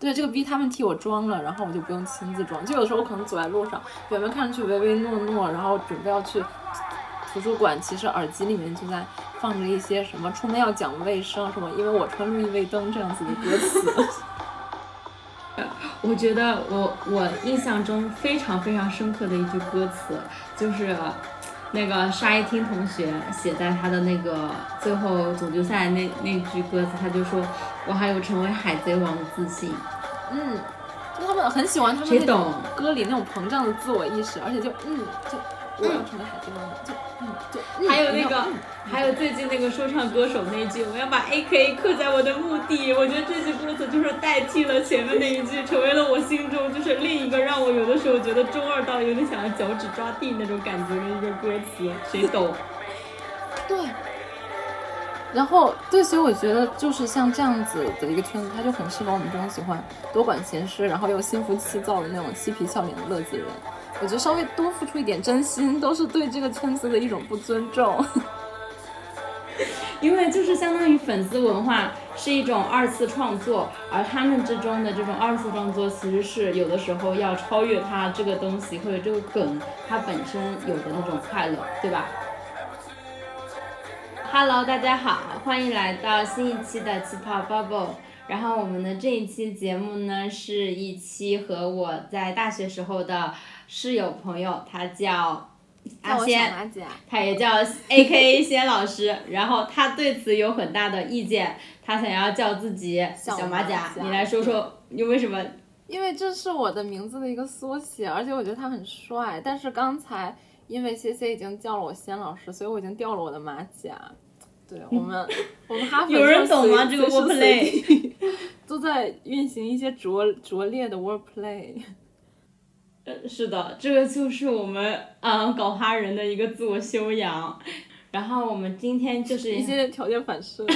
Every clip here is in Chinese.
对，这个逼他们替我装了，然后我就不用亲自装。就有时候我可能走在路上，表面看上去唯唯诺诺，然后准备要去图书馆，其实耳机里面就在放着一些什么出门要讲卫生什么，因为我穿路易威登这样子的歌词。我觉得我我印象中非常非常深刻的一句歌词，就是那个沙一汀同学写在他的那个最后总决赛那那句歌词，他就说我还有成为海贼王的自信。嗯，就他们很喜欢他们谁那种懂歌里那种膨胀的自我意识，而且就嗯，就我要成为海贼王了，就嗯，就嗯还有那个嗯，还有最近那个说唱歌手那句，我要把 A K 刻在我的墓地。我觉得这句歌词就是代替了前面那一句，成为了我心中就是另一个让我有的时候觉得中二到有点想要脚趾抓地那种感觉的一个歌词。谁懂？对。然后对，所以我觉得就是像这样子的一个圈子，它就很适合我们这种喜欢多管闲事，然后又心浮气躁的那种嬉皮笑脸的乐子人。我觉得稍微多付出一点真心，都是对这个圈子的一种不尊重。因为就是相当于粉丝文化是一种二次创作，而他们之中的这种二次创作，其实是有的时候要超越它这个东西或者这个梗它本身有的那种快乐，对吧？Hello，大家好，欢迎来到新一期的气泡 Bubble。然后我们的这一期节目呢，是一期和我在大学时候的室友朋友，他叫阿仙他也叫 A K A 仙老师，然后他对此有很大的意见，他想要叫自己小小马马甲你来说说，你为什么？因为这是我的名字的一个缩写，而且我觉得他很帅。但是刚才因为 C C 已经叫了我仙老师，所以我已经掉了我的马甲。对我们，我们哈佛有人懂吗这个 wordplay？都在运行一些拙拙劣的 wordplay。呃，是的，这个就是我们啊、呃搞哈人的一个自我修养。然后我们今天就是一些条件反射。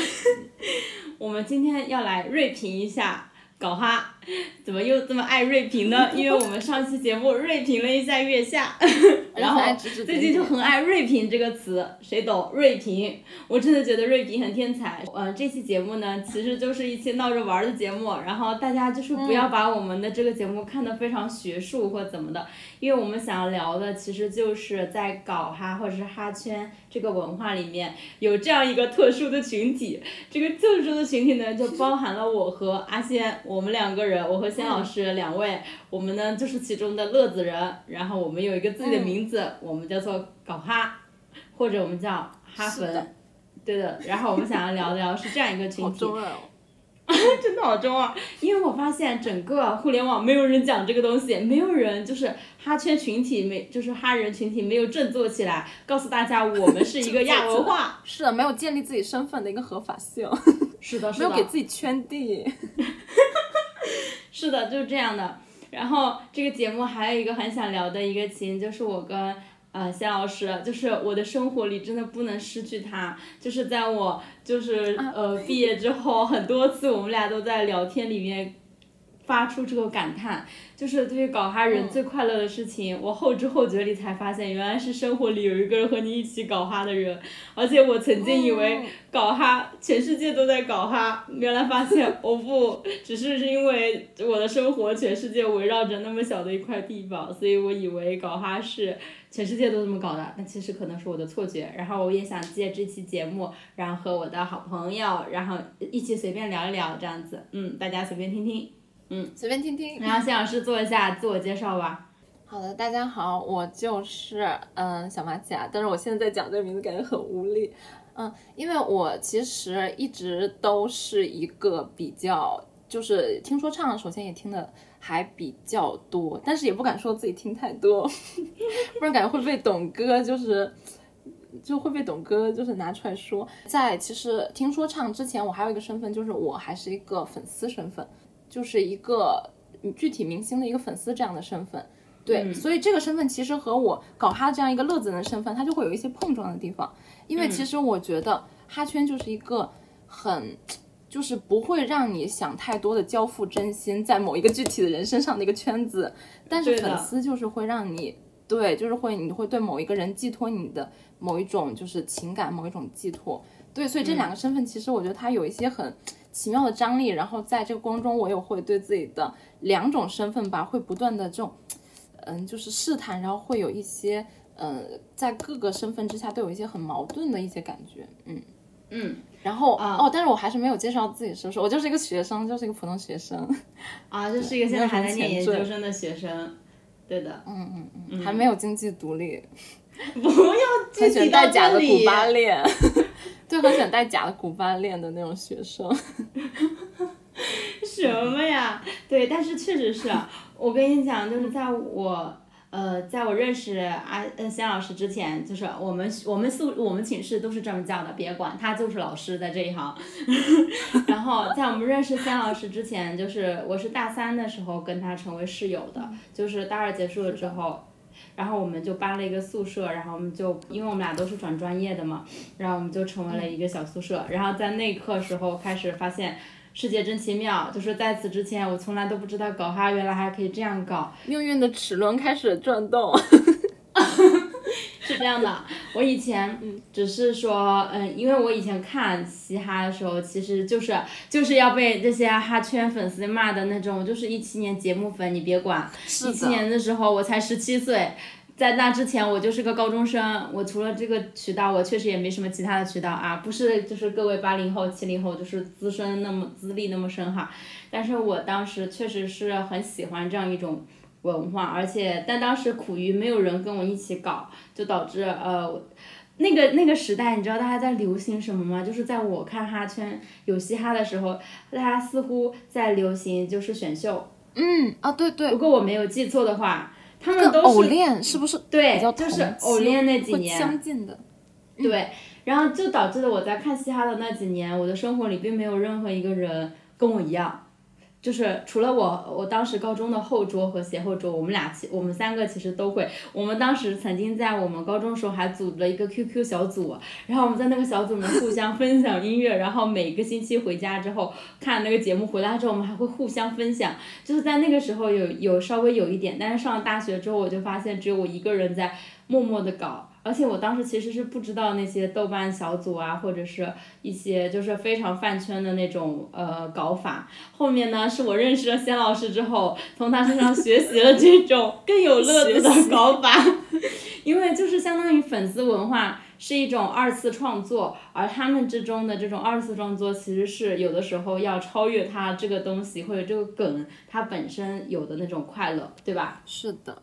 我们今天要来锐评一下搞哈，怎么又这么爱锐评呢？因为我们上期节目锐评了一下月下，然后最近就很爱锐评这个词，谁懂锐评？我真的觉得锐评很天才。呃，这期节目呢，其实就是一期闹着玩儿的节目，然后大家就是不要把我们的这个节目看得非常学术或怎么的，因为我们想要聊的其实就是在搞哈或者是哈圈这个文化里面有这样一个特殊的群体，这个特殊的群体呢，就包含了我和阿仙，我们两个人，我和仙老师两位，我们呢就是其中的乐子人，然后我们有一个自己的名字，我们叫做搞哈，或者我们叫哈粉，对的。然后我们想要聊聊是这样一个群体！真的好中二，因为我发现整个互联网没有人讲这个东西，没有人就是哈圈群体没就是哈人群体没有振作起来，告诉大家我们是一个亚文化。是的，没有建立自己身份的一个合法性，是的，是的，没有给自己圈地。是的，就是这样的。然后这个节目还有一个很想聊的一个情，就是我跟呃谢老师，就是我的生活里真的不能失去他。就是在我就是呃毕业之后，很多次我们俩都在聊天里面发出这个感叹，就是对于搞哈人最快乐的事情，我后知后觉里才发现，原来是生活里有一个人和你一起搞哈的人。而且我曾经以为搞哈全世界都在搞哈，原来发现哦不，只是是因为我的生活全世界围绕着那么小的一块地方，所以我以为搞哈是全世界都这么搞的，但其实可能是我的错觉。然后我也想借这期节目，然后和我的好朋友，然后一起随便聊一聊这样子，嗯，大家随便听听。随便听听。然后谢老师做一下自我介绍吧。好的，大家好，我就是嗯小马甲，但是我现在在讲这个名字感觉很无力，嗯，因为我其实一直都是一个比较就是听说唱，首先也听的还比较多，但是也不敢说自己听太多，不然感觉会被董哥就是。就会被董哥就是拿出来说，在其实听说唱之前，我还有一个身份，就是我还是一个粉丝身份，就是一个具体明星的一个粉丝这样的身份。对，所以这个身份其实和我搞哈这样一个乐子人的身份，它就会有一些碰撞的地方。因为其实我觉得哈圈就是一个很，就是不会让你想太多的交付真心在某一个具体的人身上的一个圈子，但是粉丝就是会让你。对，就是会，你会对某一个人寄托你的某一种就是情感，某一种寄托。对，所以这两个身份其实我觉得它有一些很奇妙的张力，然后在这个过程中，我也会对自己的两种身份吧，会不断的这种，嗯，就是试探，然后会有一些，呃，在各个身份之下都有一些很矛盾的一些感觉，嗯嗯，然后啊哦，但是我还是没有介绍自己是不是，我就是一个学生，就是一个普通学生，啊，就是一个现在还在念研究生的学生，对的，嗯嗯嗯，还没有经济独立，不要具很喜欢体到戴假的古。巴链，就，很喜欢戴假的古巴链的那种学生。什么呀？对，但是确实是，我跟你讲，就是在我呃，在我认识阿呃仙老师之前，就是我们我们宿我们寝室都是这么叫的，别管他就是老师在这一行。然后在我们认识仙老师之前，就是我是大三的时候跟他成为室友的，就是大二结束了之后。然后我们就搬了一个宿舍，然后我们就因为我们俩都是转专业的嘛，然后我们就成为了一个小宿舍。然后在那一刻时候开始发现世界真奇妙，就是在此之前我从来都不知道搞哈原来还可以这样搞，命运的齿轮开始转动。是这样的。我以前只是说，嗯，因为我以前看嘻哈的时候，其实就是就是要被这些哈圈粉丝骂的那种，就是一七年节目粉，你别管。一七年的时候我才十七岁。在那之前，我就是个高中生。我除了这个渠道，我确实也没什么其他的渠道啊，不是就是各位八零后、七零后，就是资深那么资历那么深哈。但是我当时确实是很喜欢这样一种文化，而且但当时苦于没有人跟我一起搞，就导致呃。那个那个时代，你知道大家在流行什么吗？就是在我看哈圈有嘻哈的时候，大家似乎在流行就是选秀。嗯啊，对对如，果我没有记错的话，他们都是偶练是不是对，就是偶练那几年，相近的？对，然后就导致了我在看嘻哈的那几年，我的生活里并没有任何一个人跟我一样，就是除了我，我当时高中的后桌和斜后桌，我们俩我们三个其实都会。我们当时曾经在我们高中时候还组了一个 QQ 小组，然后我们在那个小组里面互相分享音乐，然后每个星期回家之后看那个节目回来之后，我们还会互相分享。就是在那个时候有有稍微有一点，但是上了大学之后，我就发现只有我一个人在默默的搞。而且我当时其实是不知道那些豆瓣小组啊，或者是一些就是非常饭圈的那种呃搞法。后面呢，是我认识了仙老师之后，从他身上学习了这种更有乐子的搞法。因为就是相当于粉丝文化是一种二次创作，而他们之中的这种二次创作，其实是有的时候要超越他这个东西或者这个梗它本身有的那种快乐，对吧？是的。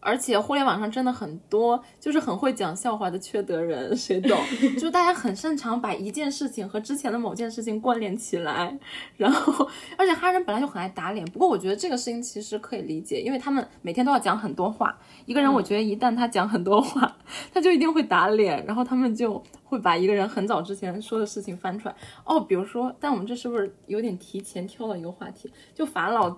而且互联网上真的很多，就是很会讲笑话的缺德人，谁懂？就大家很擅长把一件事情和之前的某件事情关联起来，然后，而且哈人本来就很爱打脸。不过我觉得这个事情其实可以理解，因为他们每天都要讲很多话。一个人，我觉得一旦他讲很多话，他就一定会打脸，然后他们就会把一个人很早之前说的事情翻出来。哦，比如说，但我们这是不是有点提前挑了一个话题？就法老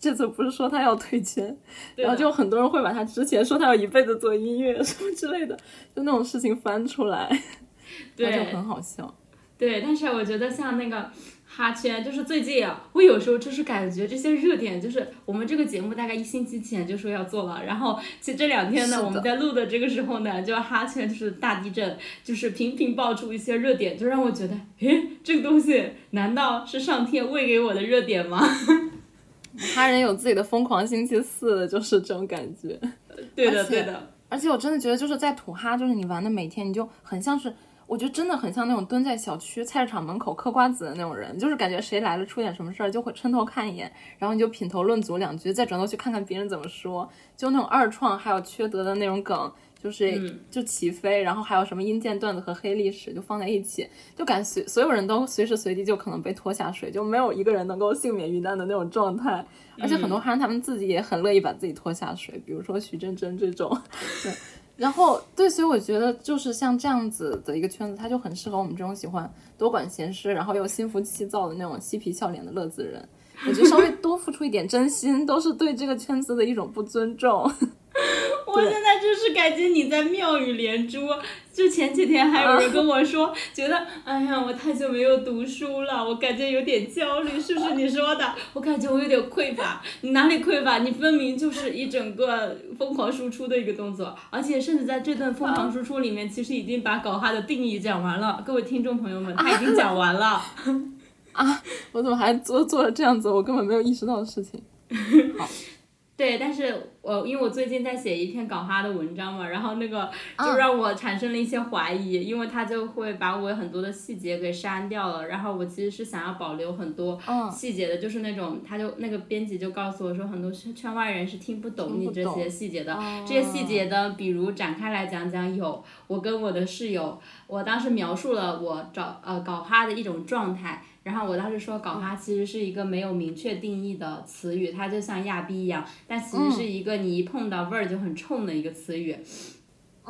这次不是说他要退圈，然后就很多人会把他之前说他要一辈子做音乐什么之类的，就那种事情翻出来，对，就很好笑。对，但是我觉得像那个哈圈，就是最近啊，我有时候就是感觉这些热点，就是我们这个节目大概一星期前就说要做了，然后其实这两天呢，我们在录的这个时候呢，就哈圈就是大地震，就是频频爆出一些热点，就让我觉得，诶，这个东西难道是上天喂给我的热点吗？哈人有自己的疯狂星期四，就是这种感觉。对的，对的。而且我真的觉得，就是在土哈，就是你玩的每天，你就很像是，我觉得真的很像那种蹲在小区菜市场门口嗑瓜子的那种人，就是感觉谁来了出点什么事儿，就会抻头看一眼，然后你就品头论足两句，再转头去看看别人怎么说，就那种二创还有缺德的那种梗。就是嗯就起飞，然后还有什么阴间段子和黑历史就放在一起，就感觉随所有人都随时随地就可能被拖下水，就没有一个人能够幸免于难的那种状态。而且很多哈人他们自己也很乐意把自己拖下水，比如说徐真真这种。对，然后对，所以我觉得就是像这样子的一个圈子，它就很适合我们这种喜欢多管闲事，然后又心浮气躁的那种嬉皮笑脸的乐子人。我觉得稍微多付出一点真心，都是对这个圈子的一种不尊重。我现在就是感觉你在妙语连珠。就前几天还有人跟我说，觉得哎呀，我太久没有读书了，我感觉有点焦虑，是不是你说的？我感觉我有点匮乏。你哪里匮乏？你分明就是一整个疯狂输出的一个动作，而且甚至在这段疯狂输出里面，其实已经把搞哈的定义讲完了。各位听众朋友们，他已经讲完了。啊，我怎么还做做了这样子我根本没有意识到的事情？好。对，但是我因为我最近在写一篇搞哈的文章嘛，然后那个就让我产生了一些怀疑，因为他就会把我很多的细节给删掉了，然后我其实是想要保留很多细节的，就是那种他就那个编辑就告诉我说，很多圈圈外人是听不懂你这些细节的，这些细节的，比如展开来讲讲，有我跟我的室友，我当时描述了我找呃搞哈的一种状态。然后我当时说，搞哈其实是一个没有明确定义的词语，它就像亚逼一样，但其实是一个你一碰到味儿就很冲的一个词语。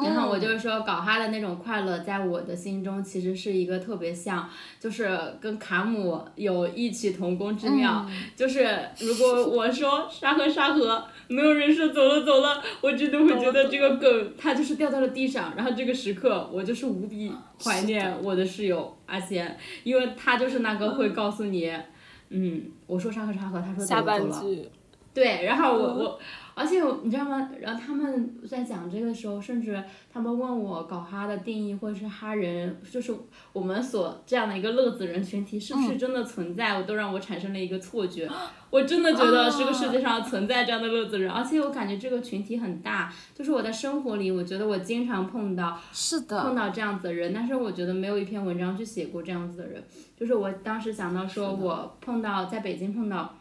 然后我就是说，搞哈的那种快乐，在我的心中其实是一个特别像，就是跟卡姆有异曲同工之妙。就是如果我说沙河沙河，没有人说走了走了，我真的会觉得这个梗它就是掉到了地上。然后这个时刻，我就是无比怀念我的室友阿贤，因为他就是那个会告诉你，嗯，我说沙河沙河，他说走了走了。对，然后我我。而且你知道吗？然后他们在讲这个时候，甚至他们问我搞哈的定义，或者是哈人，就是我们所这样的一个乐子人群体，是不是真的存在？我都让我产生了一个错觉。我真的觉得这个世界上存在这样的乐子人，而且我感觉这个群体很大。就是我在生活里，我觉得我经常碰到，是的，碰到这样子的人，但是我觉得没有一篇文章去写过这样子的人。就是我当时想到说，我碰到在北京碰到。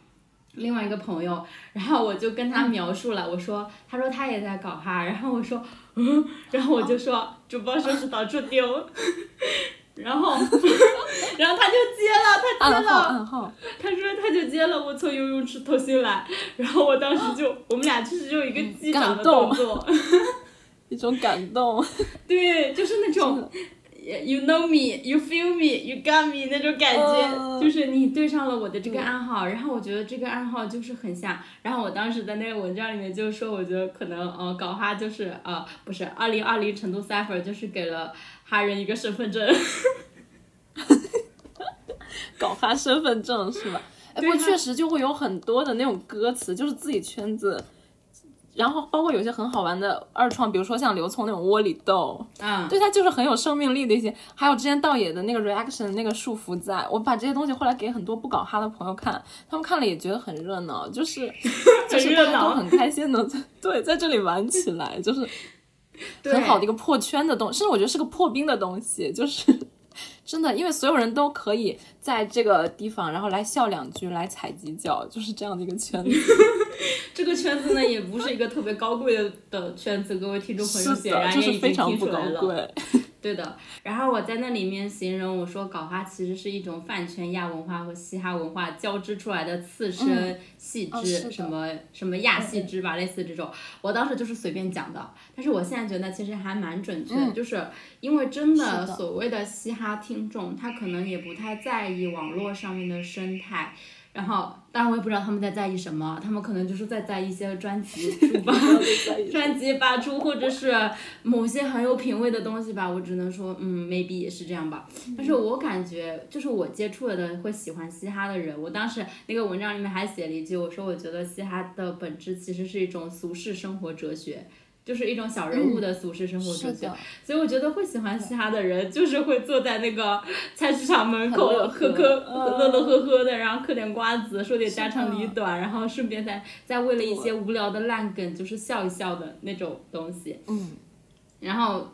另外一个朋友，然后我就跟他描述了，我说，他说他也在搞哈，然后我说，嗯，然后我就说，主播说是到处丢，然后，然后他就接了，他接了，他说他就接了，我从游泳池偷心来，然后我当时就，我们俩其实就一个击掌的动。作，一种感动，对，就是那种。You know me, you feel me, you got me 那种感觉，就是你对上了我的这个暗号，然后我觉得这个暗号就是很像，然后我当时在那个文章里面就说，我觉得可能呃搞哈就是呃不是二零二零成都 cipher 就是给了哈人一个身份证，搞哈身份证是吧？哎，不过确实就会有很多的那种歌词，就是自己圈子。然后包括有些很好玩的二创，比如说像刘聪那种窝里斗，嗯，对他就是很有生命力的一些。还有之前道野的那个 reaction 那个束缚，在我把这些东西后来给很多不搞哈的朋友看，他们看了也觉得很热闹，就是 就是大家都很开心的 对在这里玩起来，就是很好的一个破圈的东，甚至我觉得是个破冰的东西，就是。真的，因为所有人都可以在这个地方，然后来笑两句，来踩几脚，就是这样的一个圈子。这个圈子呢，也不是一个特别高贵的的圈子，各位听众朋友显然也已经听出来了。对的，然后我在那里面形容我说，搞哈其实是一种饭圈亚文化和嘻哈文化交织出来的次生细枝，什么什么亚细枝吧，类似这种。我当时就是随便讲的，但是我现在觉得其实还蛮准确，就是因为真的所谓的嘻哈听众，他可能也不太在意网络上面的生态。然后，当然我也不知道他们在在意什么，他们可能就是在在意一些专辑 出吧，专辑发出，或者是某些很有品位的东西吧。我只能说，嗯，maybe 也是这样吧。但是我感觉，就是我接触了的会喜欢嘻哈的人，我当时那个文章里面还写了一句，我说我觉得嘻哈的本质其实是一种俗世生活哲学。就是一种小人物的俗世生活哲学，所以我觉得会喜欢嘻哈的人，就是会坐在那个菜市场门口喝喝乐乐呵呵的，然后嗑点瓜子，说点家长里短，然后顺便再再为了一些无聊的烂梗，就是笑一笑的那种东西。嗯，然后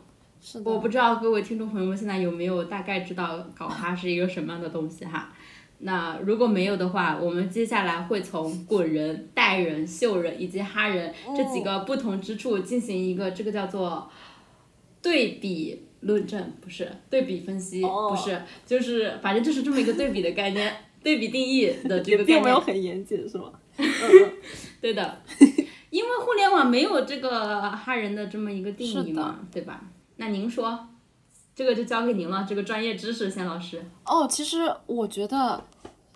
我不知道各位听众朋友们现在有没有大概知道搞哈是一个什么样的东西哈。那如果没有的话，我们接下来会从滚人、带人、秀人以及哈人这几个不同之处进行一个这个叫做对比论证，不是对比分析，不是，就是反正就是这么一个对比的概念，对比定义的这个概念。并没有很严谨，是吗？对的，因为互联网没有这个哈人的这么一个定义嘛，对吧？那您说？这个就交给您了，这个专业知识，先老师。哦，其实我觉得，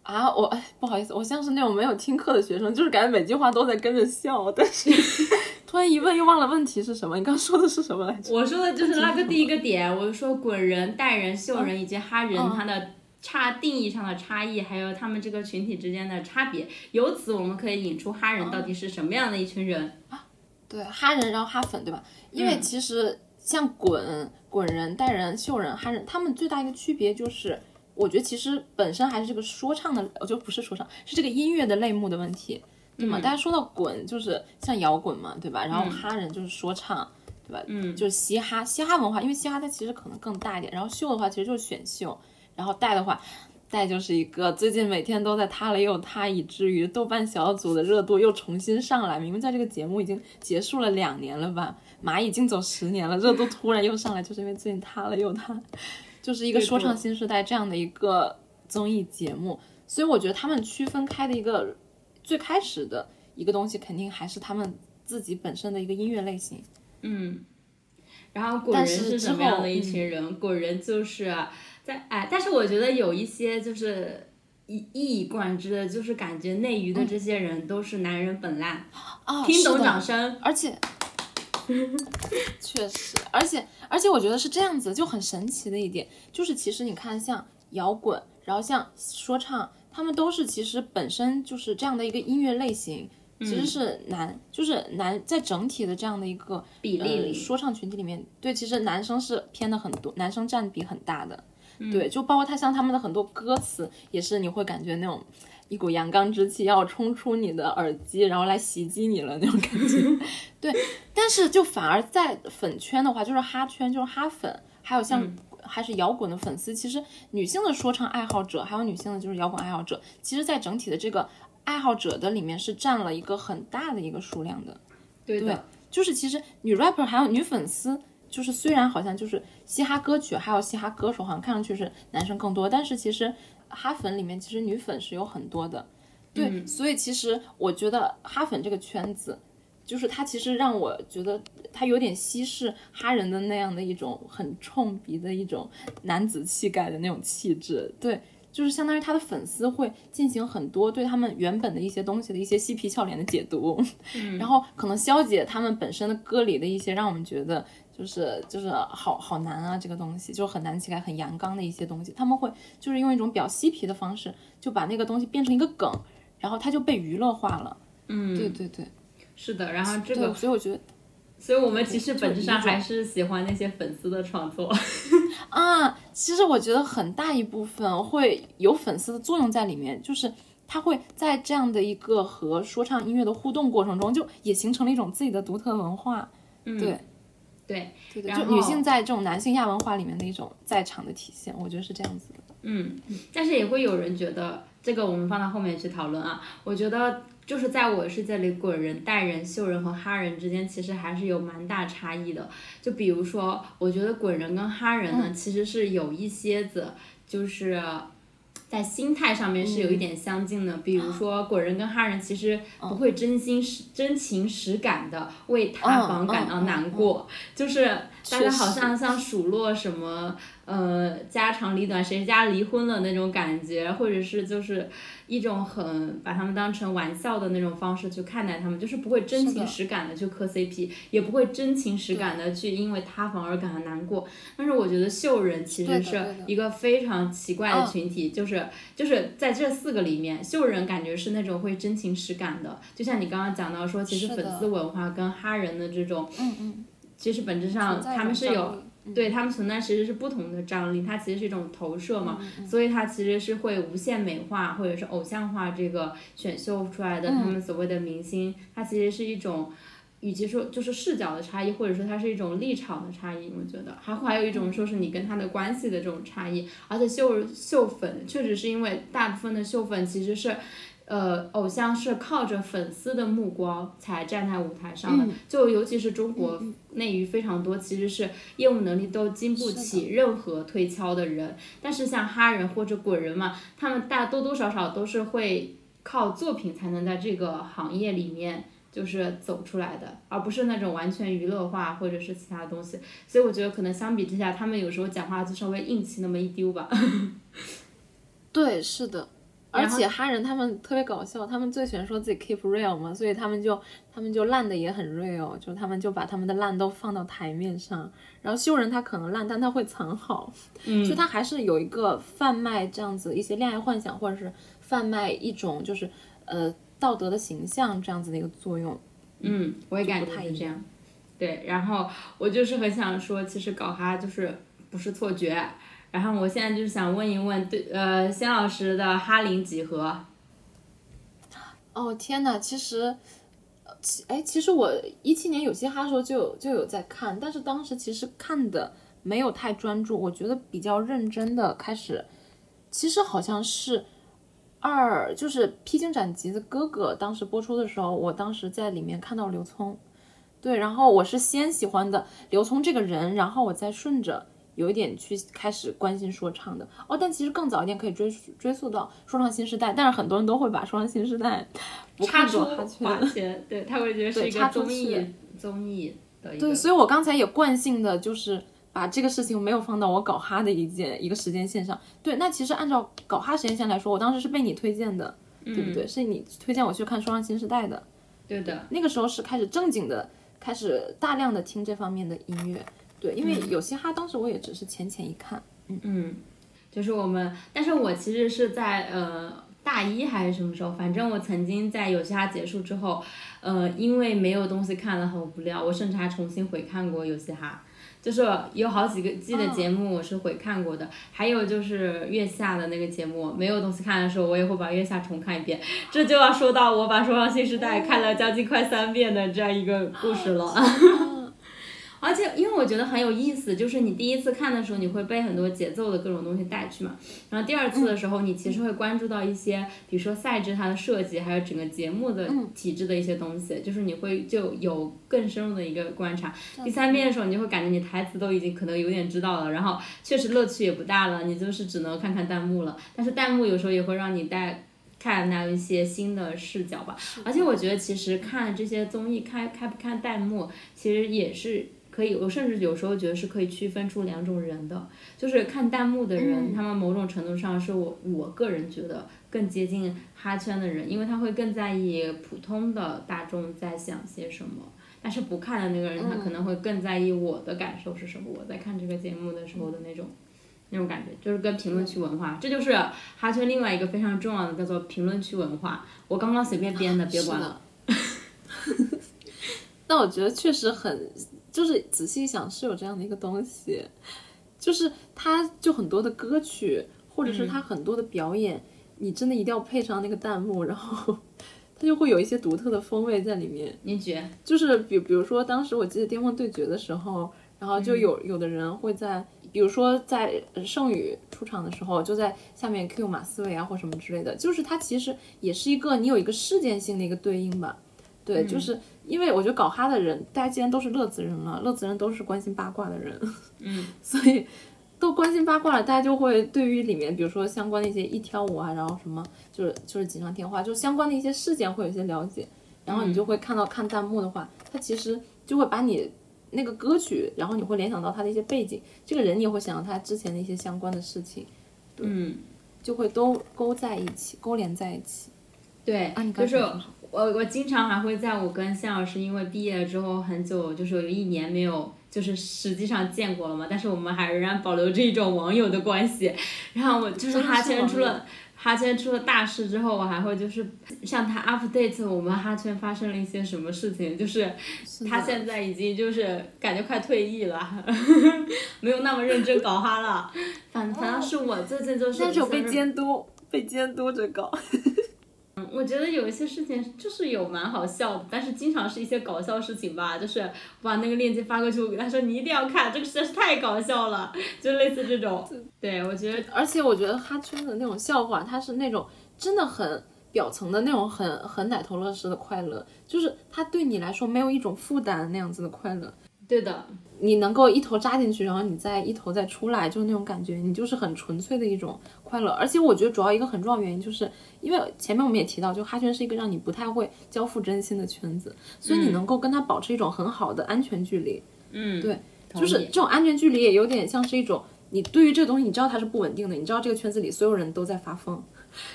啊，我哎，不好意思，我像是那种没有听课的学生，就是感觉每句话都在跟着笑，但是 突然一问又忘了问题是什么。你刚说的是什么来着？我说的就是那个第一个点，我说滚人、带人、秀人以及哈人，它的差定义上的差异，还有他们这个群体之间的差别。由此我们可以引出哈人到底是什么样的一群人啊？对，哈人然后哈粉，对吧？因为其实像滚。滚人、带人、秀人、哈人，他们最大一个区别就是，我觉得其实本身还是这个说唱的，就不是说唱，是这个音乐的类目的问题，对吗？大家说到滚，就是像摇滚嘛，对吧？然后哈人就是说唱，对吧？嗯，就是嘻哈，嘻哈文化，因为嘻哈它其实可能更大一点。然后秀的话，其实就是选秀，然后带的话。带就是一个最近每天都在他了又他，以至于豆瓣小组的热度又重新上来。明明在这个节目已经结束了两年了吧，蚂蚁竞走十年了，热度突然又上来，就是因为最近塌了又塌，就是一个说唱新时代这样的一个综艺节目。所以我觉得他们区分开的一个最开始的一个东西，肯定还是他们自己本身的一个音乐类型。嗯，然后滚人是什么样的一群人？滚人就是在。哎，但是我觉得有一些就是一一以贯之的，就是感觉内娱的这些人都是男人本烂。哦，听懂掌声。而且，确实，而且而且我觉得是这样子，就很神奇的一点，就是其实你看，像摇滚，然后像说唱，他们都是其实本身就是这样的一个音乐类型，其实是男，就是男在整体的这样的一个比例里，说唱群体里面，对，其实男生是偏的很多，男生占比很大的。对，就包括他像他们的很多歌词，也是你会感觉那种一股阳刚之气要冲出你的耳机，然后来袭击你了那种感觉。对，但是就反而在粉圈的话，就是哈圈，就是哈粉，还有像还是摇滚的粉丝，其实女性的说唱爱好者，还有女性的就是摇滚爱好者，其实在整体的这个爱好者的里面是占了一个很大的一个数量的。对的，就是其实女 rapper 还有女粉丝。就是虽然好像就是嘻哈歌曲，还有嘻哈歌手，好像看上去是男生更多，但是其实哈粉里面其实女粉是有很多的。对，所以其实我觉得哈粉这个圈子，就是它其实让我觉得它有点稀释哈人的那样的一种很冲鼻的一种男子气概的那种气质。对。就是相当于他的粉丝会进行很多对他们原本的一些东西的一些嬉皮笑脸的解读，然后可能消解他们本身的歌里的一些让我们觉得就是就是好好难啊这个东西，就是很难起来很阳刚的一些东西，他们会就是用一种比较嬉皮的方式就把那个东西变成一个梗，然后它就被娱乐化了。嗯，对对对，是的。然后这个，所以我觉得。所以我们其实本质上还是喜欢那些粉丝的创作 啊。其实我觉得很大一部分会有粉丝的作用在里面，就是他会在这样的一个和说唱音乐的互动过程中，就也形成了一种自己的独特文化。嗯，对，对，对对，就女性在这种男性亚文化里面的一种在场的体现，我觉得是这样子的。嗯，但是也会有人觉得这个我们放到后面去讨论啊。我觉得。就是在我世界里，滚人、带人、秀人和哈人之间，其实还是有蛮大差异的。就比如说，我觉得滚人跟哈人呢，其实是有一些子，就是。在心态上面是有一点相近的，比如说果仁跟哈人其实不会真心实真情实感的为塌房感到难过，就是大家好像像数落什么呃家长里短谁家离婚了那种感觉，或者是就是一种很把他们当成玩笑的那种方式去看待他们，就是不会真情实感的去磕 CP，也不会真情实感的去因为塌房而感到难过。但是我觉得秀人其实是一个非常奇怪的群体，就是。就是在这四个里面，秀人感觉是那种会真情实感的，就像你刚刚讲到说，其实粉丝文化跟哈人的这种，嗯嗯，其实本质上他们是有，对他们存在其实是不同的张力，它其实是一种投射嘛，所以它其实是会无限美化或者是偶像化这个选秀出来的他们所谓的明星，它其实是一种。与其说就是视角的差异，或者说它是一种立场的差异，我觉得还还有一种说是你跟他的关系的这种差异。而且秀秀粉确实是因为大部分的秀粉其实是，呃，偶像是靠着粉丝的目光才站在舞台上的。就尤其是中国内娱非常多，其实是业务能力都经不起任何推敲的人。但是像哈人或者滚人嘛，他们大多多少少都是会靠作品才能在这个行业里面。就是走出来的，而不是那种完全娱乐化或者是其他东西，所以我觉得可能相比之下，他们有时候讲话就稍微硬气那么一丢吧。对，是的，而且哈人他们特别搞笑，他们最喜欢说自己 keep real 嘛，所以他们就他们就烂的也很 real，就他们就把他们的烂都放到台面上。然后秀人他可能烂，但他会藏好，嗯，就他还是有一个贩卖这样子一些恋爱幻想，或者是贩卖一种就是呃。道德的形象这样子的一个作用，嗯，我也感觉是这样。对，然后我就是很想说，其实搞哈就是不是错觉，然后我现在就是想问一问，对，呃，仙老师的哈林几何？哦天呐，其实，呃其哎，其实我一七年有嘻哈的时候就就有在看，但是当时其实看的没有太专注，我觉得比较认真的开始，其实好像是二就是《披荆斩棘的哥哥》当时播出的时候，我当时在里面看到刘聪，对，然后我是先喜欢的刘聪这个人，然后我再顺着。有一点去开始关心说唱的哦，但其实更早一点可以追溯追溯到说唱新时代，但是很多人都会把说唱新时代 不看作哈圈，对他会觉得是一个综艺综艺的。对，所以我刚才也惯性的就是把这个事情没有放到我搞哈的一件一个时间线上。对，那其实按照搞哈时间线来说，我当时是被你推荐的，对不对？是你推荐我去看说唱新时代的，对的。那个时候是开始正经的，开始大量的听这方面的音乐。对，因为有嘻哈，当时我也只是浅浅一看，嗯。嗯，就是我们，但是我其实是在呃大一还是什么时候，反正我曾经在有嘻哈结束之后，呃，因为没有东西看了很无聊，我甚至还重新回看过有嘻哈，就是有好几个季的节目我是回看过的，还有就是月下的那个节目，没有东西看的时候，我也会把月下重看一遍，这就要说到我把《说唱新时代》看了将近快三遍的这样一个故事了。而且，因为我觉得很有意思，就是你第一次看的时候，你会被很多节奏的各种东西带去嘛。然后第二次的时候，你其实会关注到一些，比如说赛制它的设计，还有整个节目的体制的一些东西，就是你会就有更深入的一个观察。第三遍的时候，你就会感觉你台词都已经可能有点知道了，然后确实乐趣也不大了，你就是只能看看弹幕了。但是弹幕有时候也会让你带看到一些新的视角吧。而且我觉得其实看这些综艺，开开不看弹幕，其实也是。可以，我甚至有时候觉得是可以区分出两种人的，就是看弹幕的人，他们某种程度上是我我个人觉得更接近哈圈的人，因为他会更在意普通的大众在想些什么，但是不看的那个人，他可能会更在意我的感受是什么，我在看这个节目的时候的那种那种感觉，就是跟评论区文化，这就是哈圈另外一个非常重要的叫做评论区文化。我刚刚随便编的，别管了。那我觉得确实很。就是仔细一想，是有这样的一个东西，就是他就很多的歌曲，或者是他很多的表演，你真的一定要配上那个弹幕，然后 他就会有一些独特的风味在里面。你觉，就是比比如说当时我记得巅峰对决的时候，然后就有有的人会在，比如说在盛宇出场的时候，就在下面 Q 马思唯啊或什么之类的，就是它其实也是一个你有一个事件性的一个对应吧。对，就是因为我觉得搞哈的人，大家既然都是乐子人了，乐子人都是关心八卦的人，嗯，所以都关心八卦了，大家就会对于里面，比如说相关的一些一挑五啊，然后什么，就是就是锦上添花，就相关的一些事件会有一些了解，然后你就会看到看弹幕的话，它其实就会把你那个歌曲，然后你会联想到他的一些背景，这个人你也会想到他之前的一些相关的事情，嗯，就会都勾在一起，勾连在一起，对，啊，你就是。我我经常还会在我跟谢老师因为毕业了之后很久，就是有一年没有，就是实际上见过了嘛，但是我们还仍然保留着一种网友的关系。然后我就是哈圈出了哈圈出了大事之后，我还会就是向他 update 我们哈圈发生了一些什么事情，就是他现在已经就是感觉快退役了，没有那么认真搞哈了。反反正是我最近就是那种被监督被监督着搞。我觉得有一些事情就是有蛮好笑的，但是经常是一些搞笑事情吧，就是把那个链接发过去，我给他说你一定要看，这个实在是太搞笑了，就类似这种。对，我觉得，而且我觉得哈圈的那种笑话，它是那种真的很表层的那种很很奶头乐式的快乐，就是它对你来说没有一种负担那样子的快乐。对的。你能够一头扎进去，然后你再一头再出来，就是那种感觉，你就是很纯粹的一种快乐。而且我觉得主要一个很重要原因，就是因为前面我们也提到，就哈圈是一个让你不太会交付真心的圈子，所以你能够跟他保持一种很好的安全距离。嗯，对，就是这种安全距离也有点像是一种，你对于这个东西你知道它是不稳定的，你知道这个圈子里所有人都在发疯，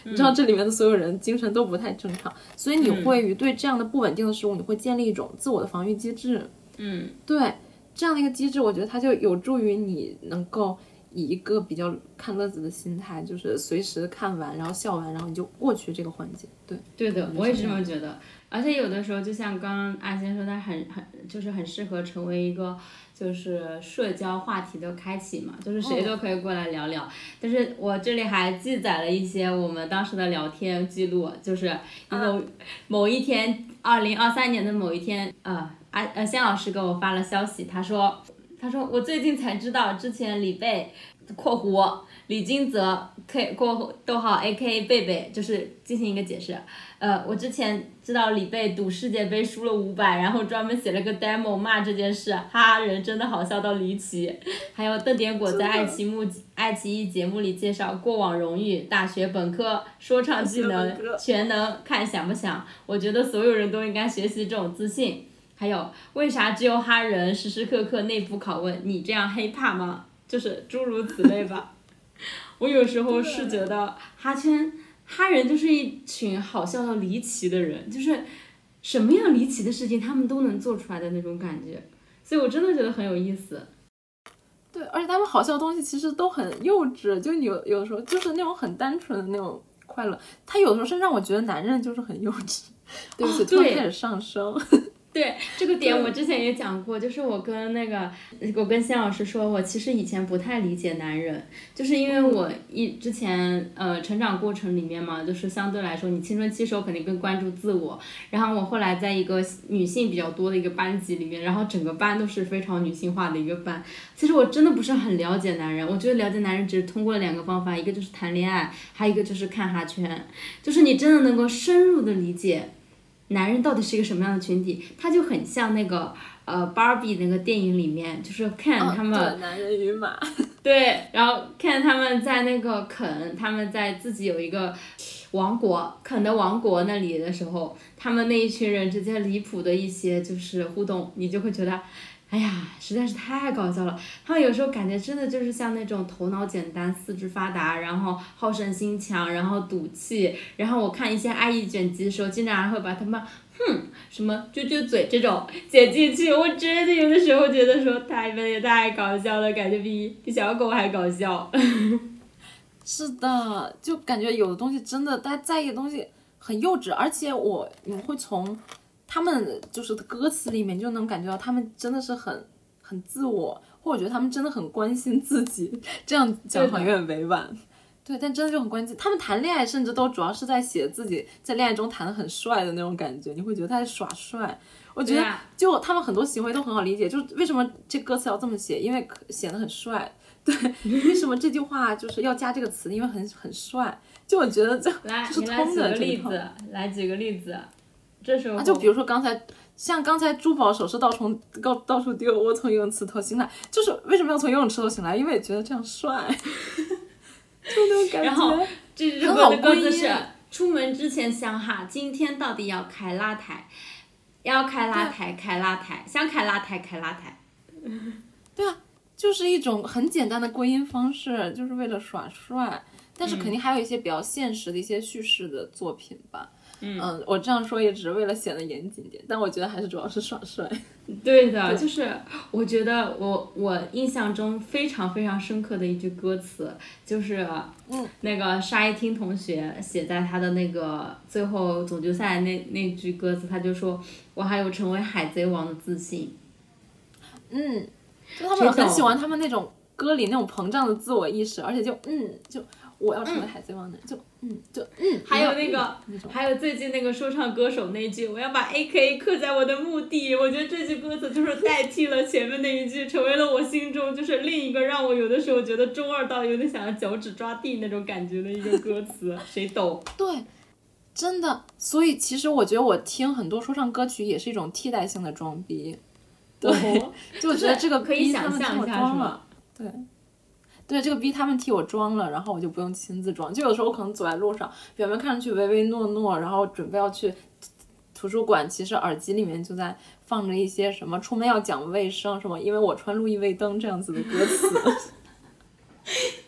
你知道这里面的所有人精神都不太正常，所以你会于对这样的不稳定的事物，你会建立一种自我的防御机制。嗯，对。这样的一个机制，我觉得它就有助于你能够以一个比较看乐子的心态，就是随时看完，然后笑完，然后你就过去这个环节。对，对的，我也是这么觉得。而且有的时候，就像刚刚阿仙说，他很很就是很适合成为一个就是社交话题的开启嘛，就是谁都可以过来聊聊。但是我这里还记载了一些我们当时的聊天记录，就是某某一天，二零二三年的某一天，呃，啊呃，仙老师给我发了消息，他说，他说我最近才知道，之前李贝（括弧）李金泽 K 过逗号 A K 贝贝，就是进行一个解释。呃，我之前知道李贝赌世界杯输了五百，然后专门写了个 demo 骂这件事，哈，人真的好笑到离奇。还有邓典果在爱奇目爱奇艺节目里介绍过往荣誉、大学本科、说唱技能全能，看想不想？我觉得所有人都应该学习这种自信。还有，为啥只有哈人时时刻刻内部拷问你这样黑怕吗？就是诸如此类吧。我有时候是觉得哈圈。哈人就是一群好笑到离奇的人，就是什么样离奇的事情他们都能做出来的那种感觉，所以我真的觉得很有意思。对，而且他们好笑的东西其实都很幼稚，就有有的时候就是那种很单纯的那种快乐。他有的时候是让我觉得男人就是很幼稚，对不起，突然开始上升。对这个点，我之前也讲过，就是我跟那个，我跟谢老师说，我其实以前不太理解男人，就是因为我一之前呃成长过程里面嘛，就是相对来说，你青春期时候肯定更关注自我，然后我后来在一个女性比较多的一个班级里面，然后整个班都是非常女性化的一个班，其实我真的不是很了解男人，我觉得了解男人只是通过了两个方法，一个就是谈恋爱，还有一个就是看哈圈，就是你真的能够深入的理解。男人到底是一个什么样的群体？他就很像那个呃芭比那个电影里面，就是看他们男人与马，对，然后看他们在那个肯，他们在自己有一个王国肯的王国那里的时候，他们那一群人之间离谱的一些就是互动，你就会觉得。哎呀，实在是太搞笑了！他们有时候感觉真的就是像那种头脑简单、四肢发达，然后好胜心强，然后赌气。然后我看一些爱意卷集的时候，经常还会把他们“哼”什么“撅撅嘴”这种剪进去。我真的有的时候觉得说太们也太搞笑了，感觉比比小狗还搞笑。是的，就感觉有的东西真的，大家在意的东西很幼稚，而且我你们会从。他们就是歌词里面就能感觉到，他们真的是很很自我，或者觉得他们真的很关心自己。这样讲好像有点委婉，对，但真的就很关心。他们谈恋爱甚至都主要是在写自己在恋爱中谈的很帅的那种感觉，你会觉得他在耍帅。我觉得就他们很多行为都很好理解，就是为什么这歌词要这么写，因为显得很帅。对，为什么这句话就是要加这个词，因为很很帅。就我觉得这来，你来举个例子，来举个例子。这时候就比如说刚才，像刚才珠宝首饰到处到到处丢，我从游泳池头醒来，就是为什么要从游泳池头醒来？因为觉得这样帅，就那种感觉。然后这这个歌词是出门之前想哈，今天到底要开拉台，要开拉台开拉台，想开拉台开拉台。对啊，就是一种很简单的归因方式，就是为了耍帅。但是肯定还有一些比较现实的一些叙事的作品吧。嗯，我这样说也只是为了显得严谨点，但我觉得还是主要是耍帅。对的，就是我觉得我我印象中非常非常深刻的一句歌词，就是嗯，那个沙一汀同学写在他的那个最后总决赛那那句歌词，他就说我还有成为海贼王的自信。嗯，就他们很喜欢他们那种歌里那种膨胀的自我意识，而且就嗯就。我要成为海贼王的，就嗯，就嗯，还有那个，还有最近那个说唱歌手那句，我要把 A K 刻在我的墓地。我觉得这句歌词就是代替了前面那一句，成为了我心中就是另一个让我有的时候觉得中二到有点想要脚趾抓地那种感觉的一个歌词。谁懂？对，真的。所以其实我觉得我听很多说唱歌曲也是一种替代性的装逼。对，就我觉得这个可以想象一下，是吗？对。对这个逼他们替我装了，然后我就不用亲自装。就有时候我可能走在路上，表面看上去唯唯诺诺，然后准备要去图书馆，其实耳机里面就在放着一些什么出门要讲卫生什么，因为我穿路易威登这样子的歌词。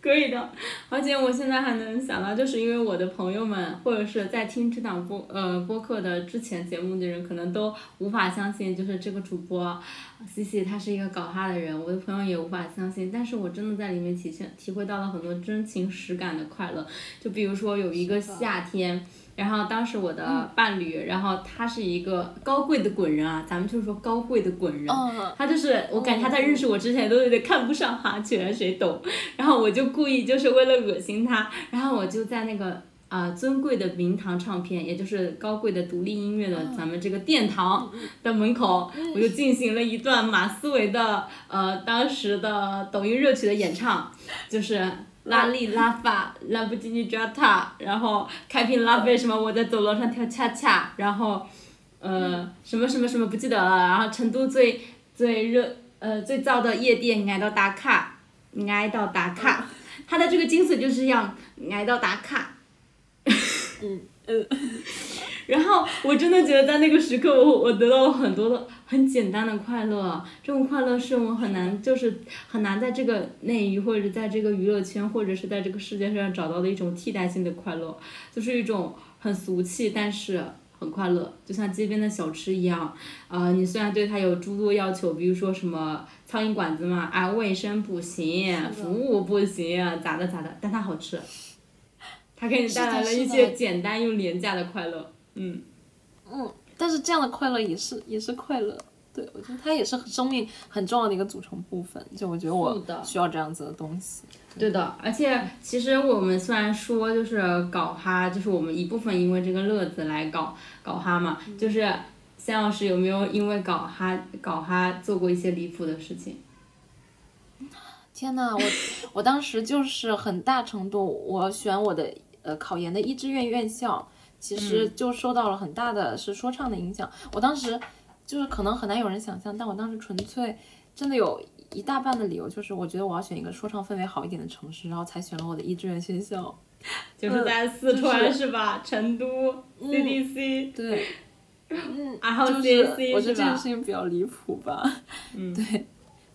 可以的，而且我现在还能想到，就是因为我的朋友们，或者是在听这档播呃播客的之前节目的人，可能都无法相信，就是这个主播西西他是一个搞哈的人，我的朋友也无法相信，但是我真的在里面体现体会到了很多真情实感的快乐，就比如说有一个夏天。然后当时我的伴侣，然后他是一个高贵的滚人啊，咱们就是说高贵的滚人，嗯。他就是我感觉他在认识我之前都有点看不上哈全，谁懂？然后我就故意就是为了恶心他，然后我就在那个。啊、尊贵的名堂唱片，也就是高贵的独立音乐的咱们这个殿堂的门口，我就进行了一段马思唯的呃当时的抖音热曲的演唱，就是拉力拉法兰博基尼 Jetta，然后开瓶拉菲什么我在走廊上跳恰恰，然后呃什么什么什么不记得了，然后成都最最热呃最燥的夜店挨到打卡，挨到打卡，它的这个精髓就是要挨到打卡。嗯嗯，然后我真的觉得在那个时刻我，我得到了很多的很简单的快乐。这种快乐是我很难，就是很难在这个内娱或者在这个娱乐圈或者是在这个世界上找到的一种替代性的快乐，就是一种很俗气，但是很快乐，就像街边的小吃一样。呃，你虽然对它有诸多要求，比如说什么苍蝇馆子嘛，啊，卫生不行，服务不行，咋的咋的，但它好吃。它给你带来了一些简单又廉价的快乐。嗯。嗯，但是这样的快乐也是也是快乐。对，我觉得它也是生命很重要的一个组成部分。就我觉得我需要这样子的东西。对的，而且其实我们虽然说就是搞哈，就是我们一部分因为这个乐子来搞搞哈嘛，就是夏老师有没有因为搞哈搞哈做过一些离谱的事情？天呐，我我当时就是很大程度，我选我的呃考研的一志愿院校，其实就受到了很大的是说唱的影响。我当时就是可能很难有人想象，但我当时纯粹真的有一大半的理由就是我觉得我要选一个说唱氛围好一点的城市，然后才选了我的一志愿学校。就是在四川、是吧？成都 CDC，、对，嗯，然后就是我觉得这件事？情比较离谱吧。嗯，对，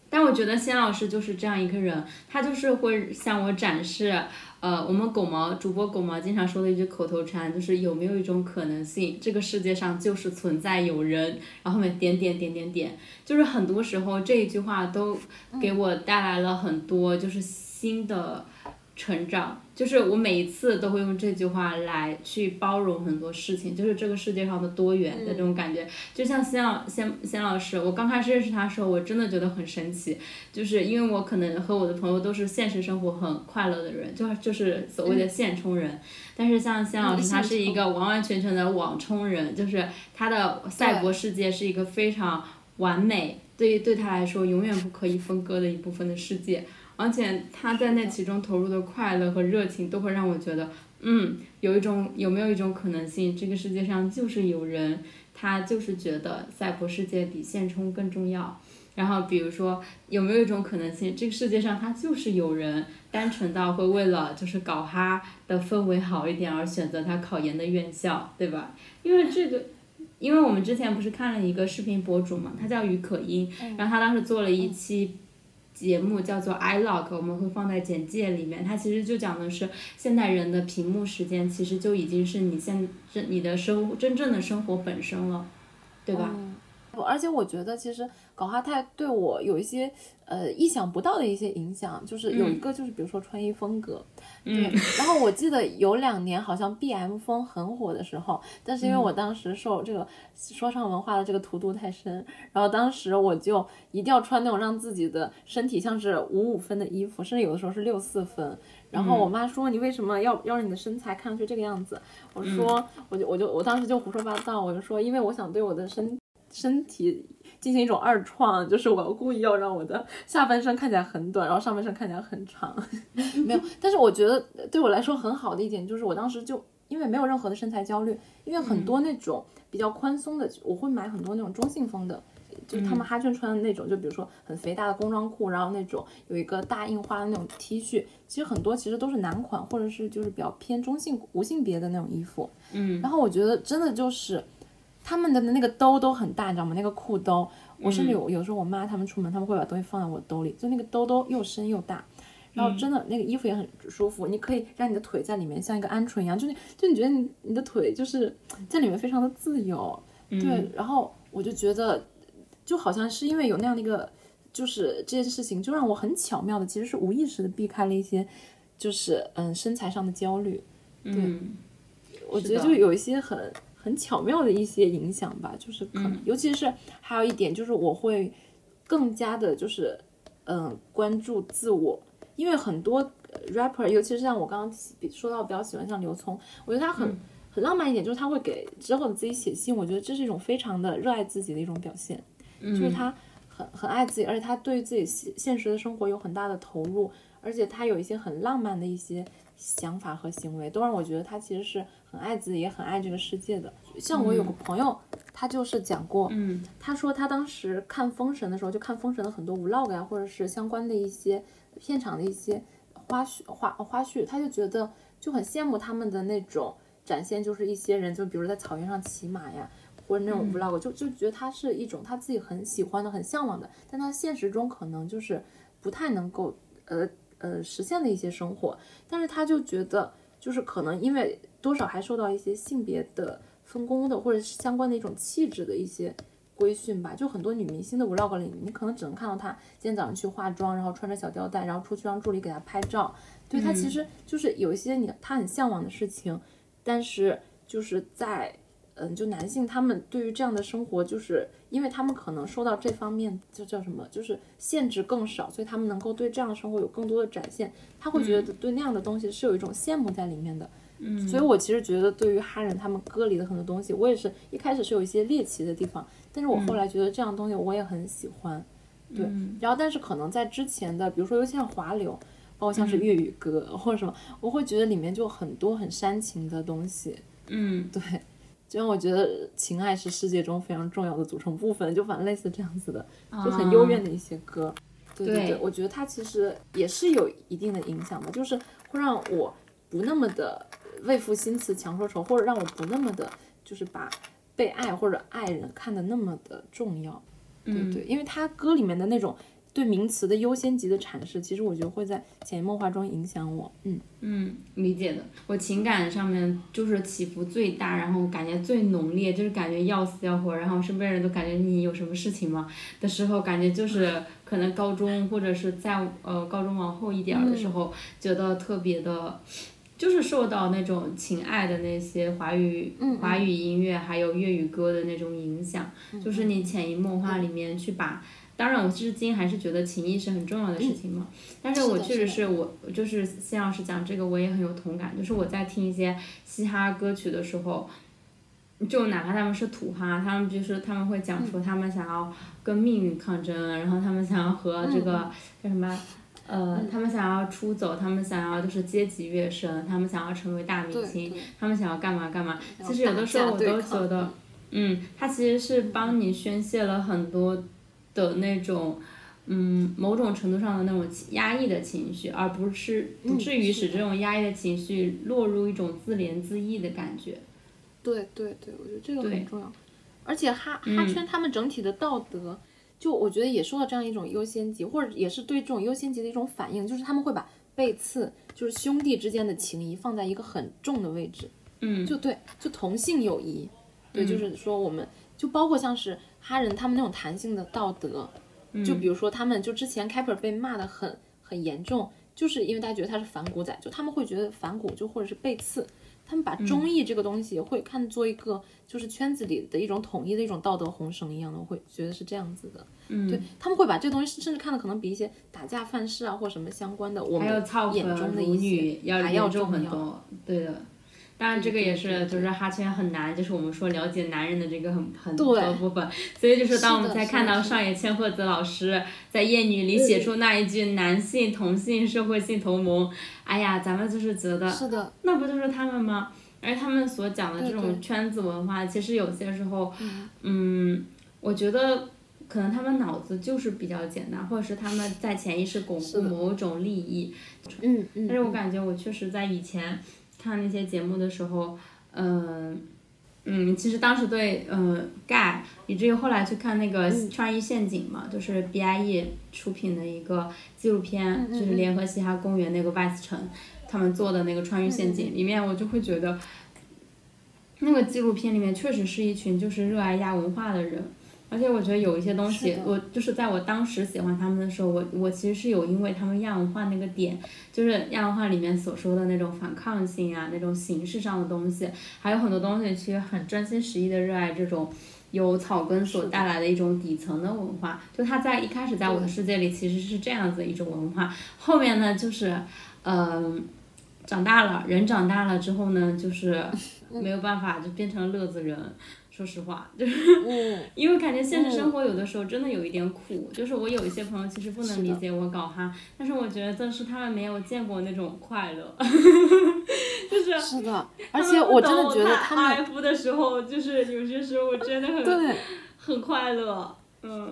但我觉得仙老师就是这样一个人，他就是会向我展示，呃，我们狗毛主播狗毛经常说的一句口头禅，就是有没有一种可能性，这个世界上就是存在有人，然后后面点点点点点，就是很多时候这一句话都给我带来了很多就是新的成长，就是我每一次都会用这句话来去包容很多事情，就是这个世界上的多元的这种感觉。就像仙老仙仙老师，我刚开始认识他的时候，我真的觉得很神奇，就是因为我可能和我的朋友都是现实生活很快乐的人，就就是所谓的现充人。但是像仙老师，他是一个完完全全的网充人，就是他的赛博世界是一个非常完美，对于对他来说永远不可以分割的一部分的世界。而且他在那其中投入的快乐和热情，都会让我觉得，嗯，有一种有没有一种可能性，这个世界上就是有人，他就是觉得赛博世界比现充更重要。然后比如说，有没有一种可能性，这个世界上他就是有人单纯到会为了就是搞哈的氛围好一点而选择他考研的院校，对吧？因为这个。因为我们之前不是看了一个视频博主嘛，他叫于可英，然后他当时做了一期节目叫做 iLog，我们会放在简介里面。它其实就讲的是现代人的屏幕时间，其实就已经是你现这你的生真正的生活本身了，对吧？而且我觉得其实搞哈泰对我有一些呃意想不到的一些影响，就是有一个就是比如说穿衣风格，嗯对。然后我记得有两年好像 B M 风很火的时候，但是因为嗯我当时受这个说唱文化的这个荼毒太深，然后当时我就一定要穿那种让自己的身体像是五五分的衣服，甚至有的时候是六四分。然后我妈说你为什么要要让你的身材看上去这个样子？我说我就我就我当时就胡说八道，我就说因为我想对我的身身体进行一种二创，就是我要故意要让我的下半身看起来很短，然后上半身看起来很长。没有，但是我觉得对我来说很好的一点就是我当时就因为没有任何的身材焦虑，因为很多那种比较宽松的，我会买很多那种中性风的。就他们哈圈穿的那种，就比如说很肥大的工装裤，然后那种有一个大印花的那种 T 恤，其实很多其实都是男款，或者是就是比较偏中性无性别的那种衣服。嗯，然后我觉得真的就是他们的那个兜都很大，你知道吗？那个裤兜，我甚至有有时候我妈他们出门，他们会把东西放在我兜里，就那个兜兜又深又大。然后真的那个衣服也很舒服，你可以让你的腿在里面像一个鹌鹑一样，就你就你觉得你你的腿就是在里面非常的自由，对。然后我就觉得就好像是因为有那样的一个就是这件事情，就让我很巧妙的其实是无意识的避开了一些就是嗯身材上的焦虑，嗯，我觉得就有一些很很巧妙的一些影响吧，就是可能，尤其是还有一点就是我会更加的，就是嗯关注自我，因为很多 rapper，尤其是像我刚刚说到比较喜欢像刘聪，我觉得他很很浪漫一点，就是他会给之后的自己写信，我觉得这是一种非常的热爱自己的一种表现，就是他很很爱自己，而且他对自己现现实的生活有很大的投入，而且他有一些很浪漫的一些。想法和行为都让我觉得他其实是很爱自己，也很爱这个世界的。像我有个朋友，他就是讲过，嗯，他说他当时看《封神》的时候，就看《封神》的很多 vlog 呀，或者是相关的一些片场的一些花絮花花絮，他就觉得就很羡慕他们的那种展现，就是一些人就比如在草原上骑马呀，或者那种 vlog，就就觉得他是一种他自己很喜欢的、很向往的，但他现实中可能就是不太能够呃。呃，实现的一些生活，但是他就觉得，就是可能因为多少还受到一些性别的分工的，或者是相关的一种气质的一些规训吧。就很多女明星的 vlog 里，你可能只能看到她今天早上去化妆，然后穿着小吊带，然后出去让助理给她拍照。对她其实就是有一些你她很向往的事情，但是就是在。嗯，就男性他们对于这样的生活，就是因为他们可能受到这方面就叫什么，就是限制更少，所以他们能够对这样的生活有更多的展现。他会觉得对那样的东西是有一种羡慕在里面的。嗯，所以我其实觉得对于哈人他们歌里的很多东西，我也是一开始是有一些猎奇的地方，但是我后来觉得这样的东西我也很喜欢。对，然后但是可能在之前的，比如说尤其像华流，包括像是粤语歌或者什么，我会觉得里面就很多很煽情的东西。嗯，对。因为我觉得情爱是世界中非常重要的组成部分，就反正类似这样子的，就很幽怨的一些歌。对对对，我觉得它其实也是有一定的影响的，就是会让我不那么的为赋新词强说愁，或者让我不那么的，就是把被爱或者爱人看得那么的重要。对对，因为他歌里面的那种。对名词的优先级的阐释，其实我觉得会在潜移默化中影响我。嗯嗯，理解的。我情感上面就是起伏最大，然后感觉最浓烈，就是感觉要死要活，然后身边人都感觉你有什么事情吗的时候，感觉就是可能高中或者是在呃高中往后一点的时候，觉得特别的，就是受到那种情爱的那些华语华语音乐还有粤语歌的那种影响，就是你潜移默化里面去把。当然，我至今还是觉得情谊是很重要的事情嘛。但是我确实是我，就是谢老师讲这个，我也很有同感。就是我在听一些嘻哈歌曲的时候，就哪怕他们是土哈，他们就是他们会讲说他们想要跟命运抗争，然后他们想要和这个叫什么，呃，他们想要出走，他们想要就是阶级跃升，他们想要成为大明星，他们想要干嘛干嘛。其实有的时候我都觉得，嗯，他其实是帮你宣泄了很多。的那种，嗯，某种程度上的那种压抑的情绪，而不是不至于使这种压抑的情绪落入一种自怜自艾的感觉。对对对，我觉得这个很重要。而且哈哈圈他们整体的道德，就我觉得也受到这样一种优先级，或者也是对这种优先级的一种反应，就是他们会把背刺，就是兄弟之间的情谊放在一个很重的位置。嗯，就对，就同性友谊，对，就是说我们就包括像是。哈人他们那种弹性的道德，就比如说他们就之前 Kaper 被骂的很很严重，就是因为大家觉得他是反骨仔，就他们会觉得反骨就或者是背刺，他们把忠义这个东西会看作一个就是圈子里的一种统一的一种道德红绳一样的，我会觉得是这样子的。嗯，对他们会把这个东西甚至看的可能比一些打架犯事啊或什么相关的，我们眼中的一些还要重很多。对的。当然，这个也是，就是哈圈很难，就是我们说了解男人的这个很很多部分。所以就是当我们在看到上野千鹤子老师在《艳女》里写出那一句“男性同性社会性同盟”，哎呀，咱们就是觉得，是的，那不就是他们吗？而他们所讲的这种圈子文化，其实有些时候，嗯，我觉得可能他们脑子就是比较简单，或者是他们在潜意识巩固某种利益。嗯嗯。但是我感觉我确实在以前。看那些节目的时候，嗯，嗯，其实当时对，嗯，盖，以至于后来去看那个《创意陷阱》嘛，就是 BIE 出品的一个纪录片，就是联合嘻哈公园那个 Vice 城他们做的那个《创意陷阱》里面，我就会觉得，那个纪录片里面确实是一群就是热爱亚文化的人，而且我觉得有一些东西我就是在我当时喜欢他们的时候，我我其实是有因为他们亚文化那个点，就是亚文化里面所说的那种反抗性啊，那种形式上的东西，还有很多东西其实很真心实意的热爱这种由草根所带来的一种底层的文化。就他在一开始在我的世界里其实是这样子一种文化，后面呢就是，嗯、长大了，人长大了之后呢，就是 没有办法，就变成了乐子人。说实话，就是嗯，因为感觉现实生活有的时候真的有一点苦，就是我有一些朋友其实不能理解我搞哈，但是我觉得是他们没有见过那种快乐，就是是的，而且我真的觉得他们 F 的时候，就是有些时候我真的很对。很快乐，嗯，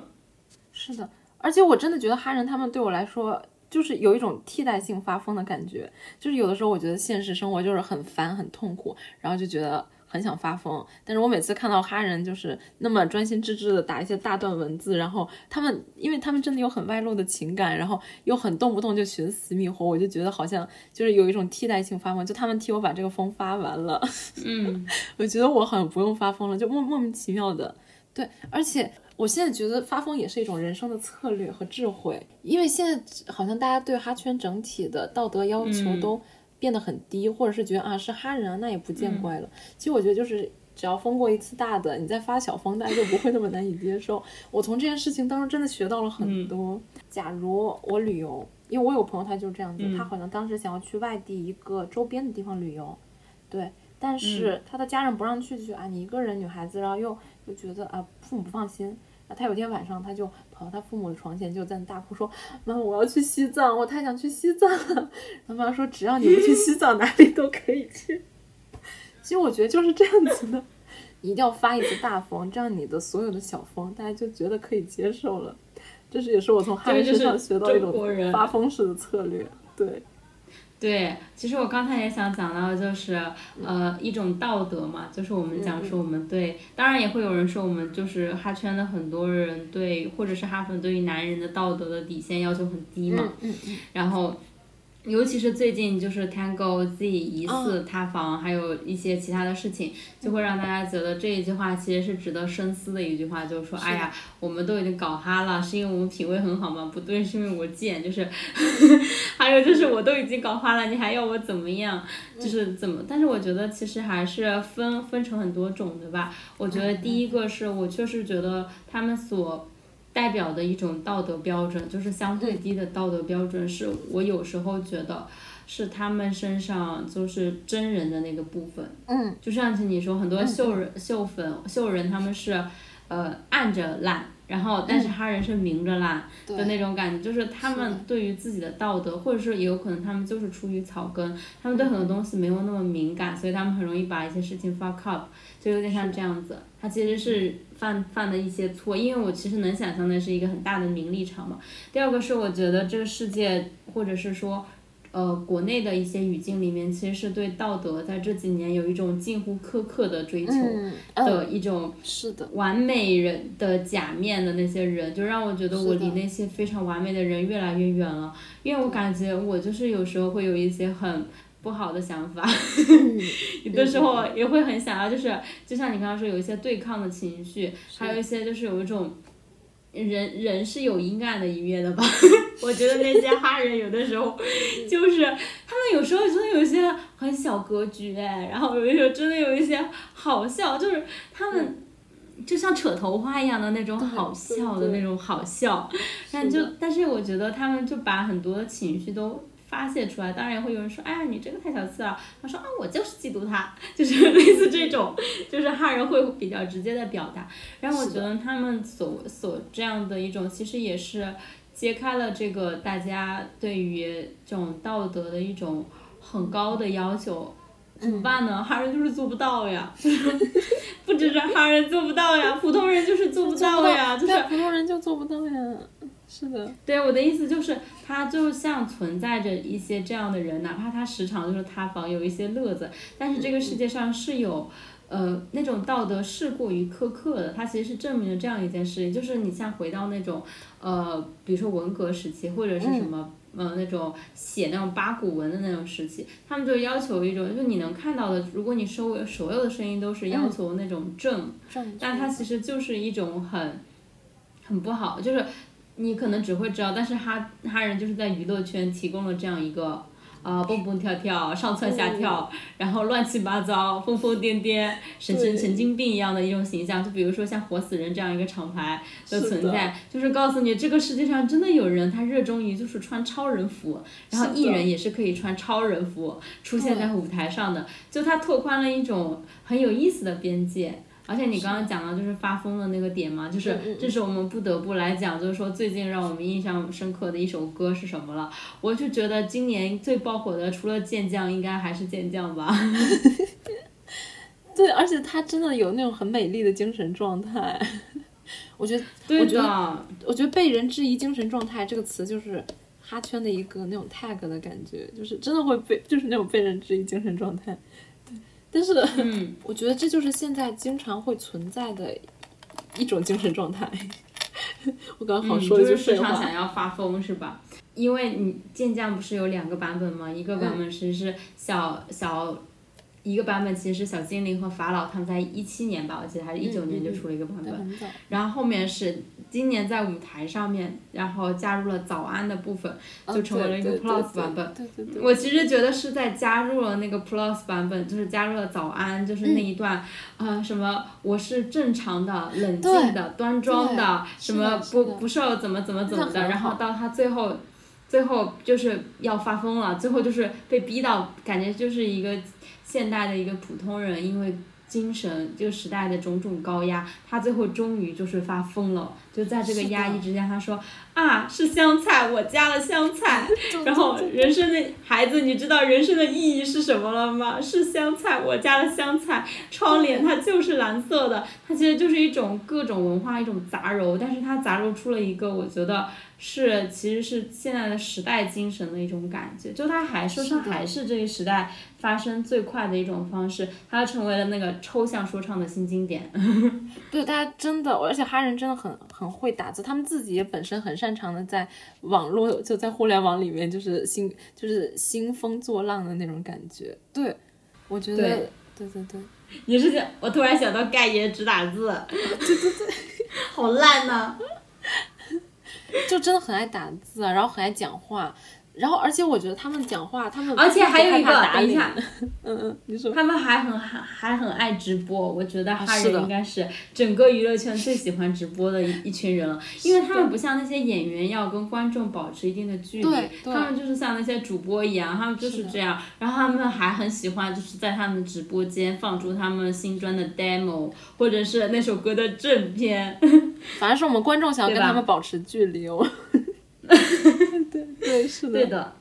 是的，而且我真的觉得哈人他们对我来说，就是有一种替代性发疯的感觉。就是有的时候我觉得现实生活就是很烦、很痛苦，然后就觉得很想发疯。但是我每次看到哈人就是那么专心致志的打一些大段文字，然后他们，因为他们真的有很外露的情感，然后又很动不动就寻死觅活，我就觉得好像就是有一种替代性发疯，就他们替我把这个疯发完了。嗯，我觉得我好像不用发疯了，就莫莫名其妙的。对，而且我现在觉得发疯也是一种人生的策略和智慧，因为现在好像大家对哈圈整体的道德要求嗯都变得很低，或者是觉得啊是哈人啊，那也不嗯见怪了。其实我觉得就是。只要封过一次大的，你再发小疯，大家就不会那么难以接受。我从这件事情当中真的学到了很多。假如我旅游，因为我有朋友他就是这样子，嗯他好像当时想要去外地一个周边的地方旅游，对，但是他的家人不让去，就觉得啊你一个人女孩子，然后又又觉得啊父母不放心。那他有天晚上他就跑到他父母的床前，就在那大哭说：“妈，我要去西藏，我太想去西藏了。”他妈说：“只要你不去西藏，哪里都可以去。”其实我觉得就是这样子的，你一定要发一次大疯，这样你的所有的小疯，大家就觉得可以接受了。这是也是我从哈人这个就是身上学到一种发疯式的策略。对，对，其实我刚才也想讲到，就是呃一种道德嘛，就是我们讲说我们对，当然也会有人说我们就是哈圈的很多人对，或者是哈粉对于男人的道德的底线要求很低嘛，然后。尤其是最近就是 Tango Z 疑似塌房，还有一些其他的事情，就会让大家觉得这一句话其实是值得深思的一句话，就是说，哎呀，我们都已经搞哈了，是因为我们品味很好吗？不对，是因为我贱，就是，还有就是我都已经搞哈了，你还要我怎么样？就是怎么？但是我觉得其实还是分分成很多种的吧。我觉得第一个是我确实觉得他们所。代表的一种道德标准，就是相对低的道德标准，是我有时候觉得是他们身上就是真人的那个部分。嗯，就像是你说，很多秀人、秀粉、秀人他们是，呃，按着烂，然后但是哈人是明着烂的那种感觉，就是他们对于自己的道德，或者是也有可能他们就是出于草根，他们对很多东西没有那么敏感，所以他们很容易把一些事情 fuck up，就有点像这样子。他其实是犯犯的一些错，因为我其实能想象那是一个很大的名利场嘛。第二个是我觉得这个世界，或者是说。呃，国内的一些语境里面，其实是对道德在这几年有一种近乎苛刻的追求嗯，的一种是的，完美人的假面的那些人，就让我觉得我离那些非常完美的人越来越远了。因为我感觉我就是有时候会有一些很不好的想法，有的时候也会很想要，就是就像你刚刚说，有一些对抗的情绪，还有一些就是有一种。人人是有阴暗的一面的吧？我觉得那些哈人有的时候就是他们有时候真的有一些很小格局哎，然后有的时候真的有一些好笑，就是他们就像扯头发一样的那种好笑的那种好笑，但就但是我觉得他们就把很多的情绪都。发泄出来，当然也会有人说，哎呀，你这个太小气了。他说啊，我就是嫉妒他，就是类似这种，就是哈人会比较直接的表达。然后我觉得他们所所这样的一种，其实也是揭开了这个大家对于这种道德的一种很高的要求。怎么办呢？哈人就是做不到呀，不只是哈人做不到呀，普通人就是做不到呀，就是普通人就做不到呀。是的，对我的意思就是，他就像存在着一些这样的人，哪怕他时常就是塌房，有一些乐子，但是这个世界上是有，呃，那种道德是过于苛刻的，它其实是证明了这样一件事情，就是你像回到那种，呃，比如说文革时期或者是什么，呃，那种写那种八股文的那种时期，他们就要求一种，就是你能看到的，如果你收所有的声音都是要求那种正，但它其实就是一种很，很不好，就是你可能只会知道，但是他他人就是在娱乐圈提供了这样一个。啊，蹦蹦跳跳，上蹿下跳，然后乱七八糟，疯疯癫癫，神神神经病一样的一种形象。就比如说像活死人这样一个厂牌的存在，就是告诉你这个世界上真的有人他热衷于就是穿超人服，然后艺人也是可以穿超人服出现在舞台上的，就他拓宽了一种很有意思的边界。而且你刚刚讲到就是发疯的那个点嘛，就是这是我们不得不来讲，就是说最近让我们印象深刻的一首歌是什么了？我就觉得今年最爆火的除了健将，应该还是健将吧。对，而且他真的有那种很美丽的精神状态。我觉得，我觉得，我觉得被人质疑精神状态这个词就是哈圈的一个那种 tag 的感觉，就是真的会被，就是那种被人质疑精神状态。但是，我觉得这就是现在经常会存在的一种精神状态。我刚好说了句废话。就是非常想要发疯，是吧？因为你健将不是有两个版本吗？一个版本是是小小。一个版本其实是小精灵和法老他们在一七年吧，我记得还是一九年就出了一个版本，然后后面是今年在舞台上面，然后加入了早安的部分，就成为了一个 Plus 版本。我其实觉得是在加入了那个 Plus 版本，就是加入了早安，就是那一段啊什么我是正常的、冷静的、端庄的，什么不不受怎么怎么怎么的，然后到他最后，最后就是要发疯了，最后就是被逼到感觉就是一个。现代的一个普通人，因为精神这个时代的种种高压，他最后终于就是发疯了。就在这个压抑之间，他说啊，是香菜，我加了香菜。然后人生的孩子，你知道人生的意义是什么了吗？是香菜，我加了香菜。窗帘它就是蓝色的，它其实就是一种各种文化一种杂糅，但是它杂糅出了一个我觉得是其实是现在的时代精神的一种感觉。就它还说唱还是这个时代发生最快的一种方式，它成为了那个抽象说唱的新经典。对，大家真的，而且哈人真的很很。会打字，他们自己也本身很擅长的，在网络就在互联网里面，就是兴就是兴风作浪的那种感觉。对，我觉得，对对对，你是想，我突然想到盖爷只打字，对 对对，好烂呐，就真的很爱打字，然后很爱讲话。然后，而且我觉得他们讲话，他们而且还有一个，等一下，嗯嗯，你说，他们还很还还很爱直播，我觉得哈人应该是整个娱乐圈最喜欢直播的一一群人了，因为他们不像那些演员要跟观众保持一定的距离，他们就是像那些主播一样，他们就是这样，然后他们还很喜欢就是在他们直播间放出他们新专的 demo 或者是那首歌的正片，反正是我们观众想要跟他们保持距离哦。对对是的。对的。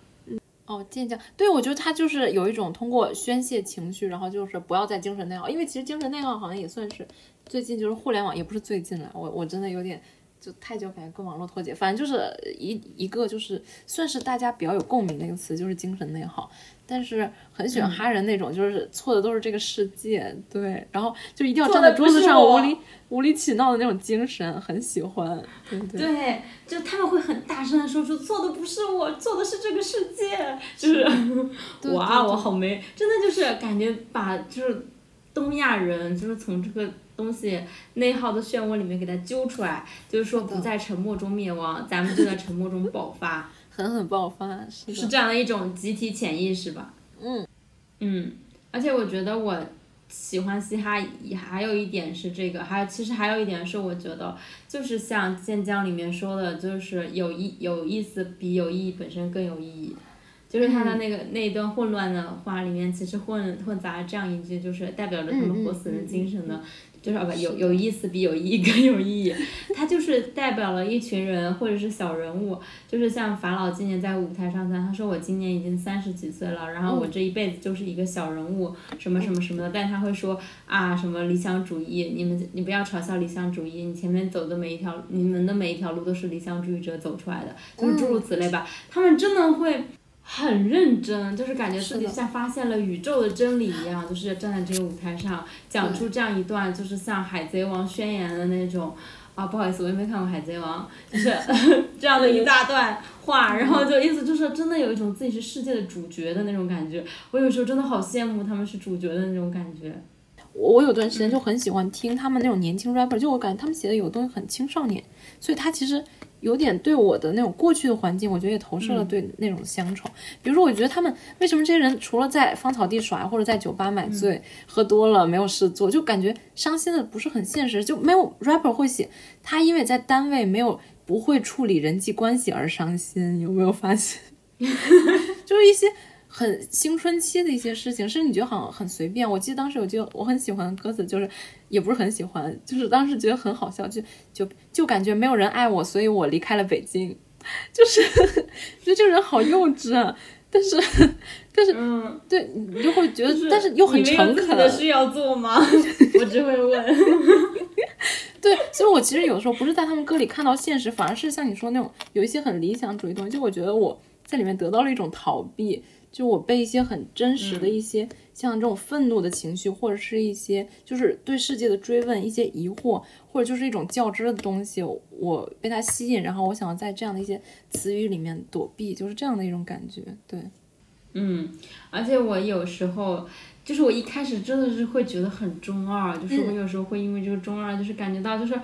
哦，健将，对我觉得他就是有一种通过宣泄情绪，然后就是不要再精神内耗，因为其实精神内耗好像也算是最近就是互联网，也不是最近了，我我真的有点就太久感觉跟网络脱节，反正就是一一个就是算是大家比较有共鸣的一个词，就是精神内耗。但是很喜欢哈人那种，就是错的都是这个世界，对，然后就一定要站在桌子上无理无理取闹的那种精神，很喜欢，对对？对，就他们会很大声的说出错的不是我，错的是这个世界，就是 哇，我好没，真的就是感觉把就是东亚人就是从这个东西内耗的漩涡里面给它揪出来，就是说不在沉默中灭亡，咱们就在沉默中爆发。狠狠爆发是是这样的一种集体潜意识吧？嗯嗯，而且我觉得我喜欢嘻哈，也还有一点是这个，还有其实还有一点是我觉得就是像剑江里面说的，就是有意有意思比有意义本身更有意义，就是他的那个那一段混乱的话里面，其实混混杂了这样一句，就是代表着他们活死人精神的。就是不有有意思比有意义更有意义，他就是代表了一群人或者是小人物，就是像法老今年在舞台上他说我今年已经三十几岁了，然后我这一辈子就是一个小人物，什么什么什么的，但他会说啊什么理想主义，你们你不要嘲笑理想主义，你前面走的每一条，你们的每一条路都是理想主义者走出来的，就是诸如此类吧，他们真的会。很认真，就是感觉自己像发现了宇宙的真理一样，就是站在这个舞台上讲出这样一段，就是像《海贼王》宣言的那种。啊，不好意思，我也没看过《海贼王》，就是 这样的一大段话，然后就意思就是真的有一种自己是世界的主角的那种感觉。我有时候真的好羡慕他们是主角的那种感觉。我我有段时间就很喜欢听他们那种年轻 rapper，就我感觉他们写的有东西很青少年，所以他其实有点对我的那种过去的环境，我觉得也投射了对那种乡愁。比如说，我觉得他们为什么这些人除了在芳草地耍或者在酒吧买醉、喝多了没有事做，就感觉伤心的不是很现实，就没有 rapper 会写他因为在单位没有不会处理人际关系而伤心，有没有发现？就是一些。很青春期的一些事情，甚至你觉得好像很随便。我记得当时有句我很喜欢的歌词，就是也不是很喜欢，就是当时觉得很好笑，就就就感觉没有人爱我，所以我离开了北京。就是 觉得这个人好幼稚啊，但是 但是嗯，对你就会觉得，但是又很诚恳。的事要做吗？我只会问。对，所以我其实有的时候不是在他们歌里看到现实，反而是像你说那种有一些很理想主义的东西，就我觉得我在里面得到了一种逃避。就我被一些很真实的一些，像这种愤怒的情绪，或者是一些就是对世界的追问、一些疑惑，或者就是一种较真的东西，我被它吸引，然后我想要在这样的一些词语里面躲避，就是这样的一种感觉。对，嗯，而且我有时候就是我一开始真的是会觉得很中二，就是我有时候会因为这个中二，就是感觉到就是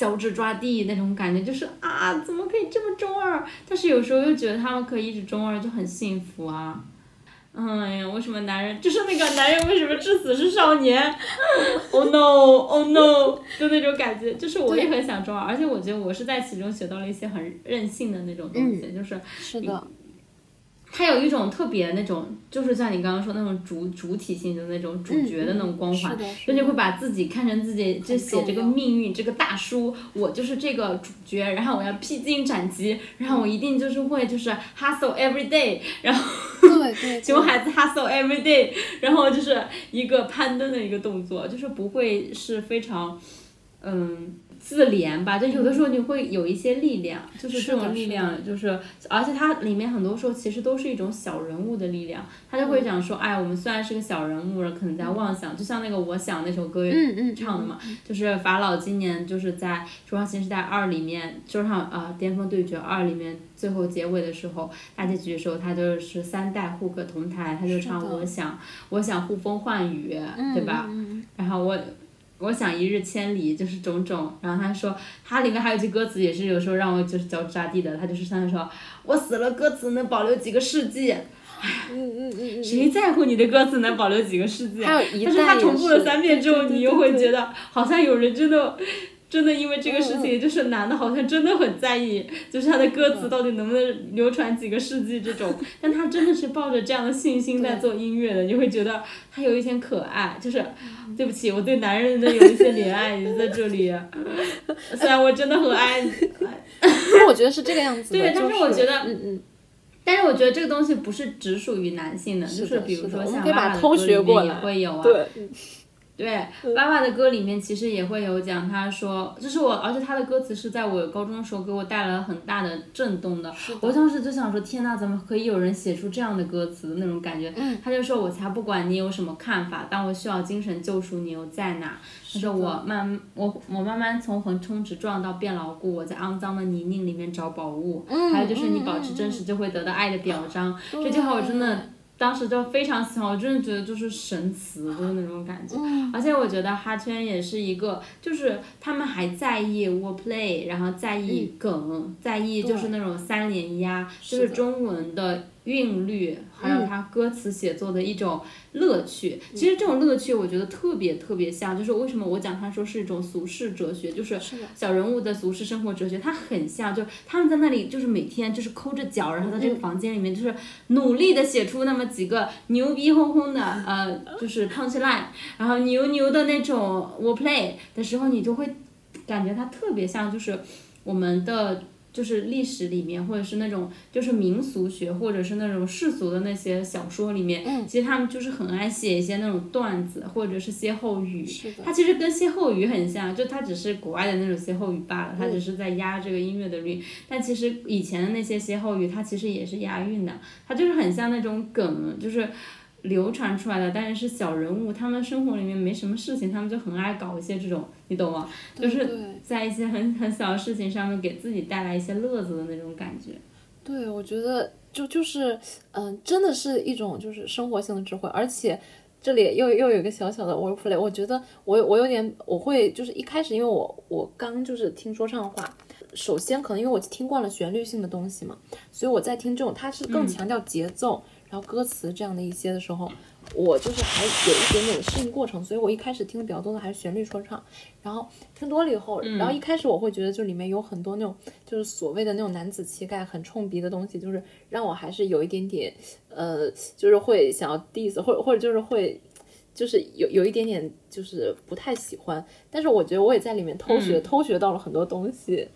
脚趾抓地那种感觉，就是啊，怎么可以这么中二？但是有时候又觉得他们可以一直中二就很幸福啊。哎呀，为什么男人就是那个男人为什么至死是少年？Oh no，Oh no，就那种感觉，就是我也很想中二，而且我觉得我是在其中学到了一些很任性的那种东西，就是是的，它有一种特别那种，就是像你刚刚说那种主主体性的那种主角的那种光环，就你会把自己看成自己就写这个命运这个大叔，我就是这个主角，然后我要披荆斩棘，然后我一定就是会就是 hustle every day，然后对对，熊孩子 hustle every day，然后就是一个攀登的一个动作，就是不会是非常嗯。自怜吧，就有的时候你会有一些力量，就是这种力量，就是而且它里面很多时候其实都是一种小人物的力量，他就会讲说，哎，我们虽然是个小人物，可能在妄想，就像那个我想那首歌唱的嘛，就是法老今年就是在《中华新时代二》里面，就像啊《巅峰对决二》里面最后结尾的时候，大结局的时候，他就是三代互可同台，他就唱我想我想呼风唤雨，对吧？然后我。我想一日千里，就是种种。然后他说，他里面还有句歌词，也是有时候让我就是脚趾扎地的。他就是上面说，我死了，歌词能保留几个世纪。嗯嗯嗯 谁在乎你的歌词能保留几个世纪？还有一但是他重复了三遍之后，你又会觉得好像有人真的。真的因为这个事情，就是男的好像真的很在意，就是他的歌词到底能不能流传几个世纪这种。但他真的是抱着这样的信心在做音乐的，你会觉得他有一些可爱。就是，对不起，我对男人的有一些怜爱也在这里。虽然我真的很爱。因为我觉得是这个样子的。对，但是我觉得，嗯嗯。但是我觉得这个东西不是只属于男性的，就是比如说像爸爸的歌里面也会有啊。对。对，爸爸的歌里面其实也会有讲，他说，就是我，而且他的歌词是在我高中的时候给我带来了很大的震动的。我当时就想说，天呐，怎么可以有人写出这样的歌词的那种感觉？他就说，我才不管你有什么看法，当我需要精神救赎，你又在哪？他说我慢，我我慢慢从横冲直撞到变牢固，我在肮脏的泥泞里面找宝物。还有就是你保持真实，就会得到爱的表彰。这句话我真的。当时就非常喜欢，我真的觉得就是神词，就是那种感觉。而且我觉得哈圈也是一个，就是他们还在意 wordplay，然后在意梗，在意就是那种三连押，就是中文的。韵律，还有他歌词写作的一种乐趣。其实这种乐趣，我觉得特别特别像，就是为什么我讲他说是一种俗世哲学，就是小人物的俗世生活哲学，它很像，就是他们在那里就是每天就是抠着脚，然后在这个房间里面就是努力的写出那么几个牛逼哄哄的呃，就是 punchline，然后牛牛的那种 wordplay 的时候，你就会感觉它特别像，就是我们的。就是历史里面，或者是那种就是民俗学，或者是那种世俗的那些小说里面，嗯其实他们就是很爱写一些那种段子，或者是歇后语。是的它其实跟歇后语很像，就它只是国外的那种歇后语罢了，它嗯只是在押这个音乐的韵。但其实以前的那些歇后语，它其实也是押韵的，它就是很像那种梗，就是。流传出来的，但是是小人物，他们生活里面没什么事情，他们就很爱搞一些这种，你懂吗？就是在一些很很小的事情上面给自己带来一些乐子的那种感觉。对，我觉得就就是，嗯、真的是一种就是生活性的智慧，而且这里又又有一个小小的 wordplay，我觉得我我有点我会就是一开始因为我我刚就是听说唱话，首先可能因为我听惯了旋律性的东西嘛，所以我在听这种它是更强调节奏，然后歌词这样的一些的时候，我就是还有一点点的适应过程，所以我一开始听的比较多的还是旋律说唱，然后听多了以后，然后一开始我会觉得就里面有很多那种就是所谓的那种男子气概很冲鼻的东西，就是让我还是有一点点呃，就是会想要 diss 或者或者就是会。就是有有一点点就是不太喜欢，但是我觉得我也在里面偷学、偷学到了很多东西，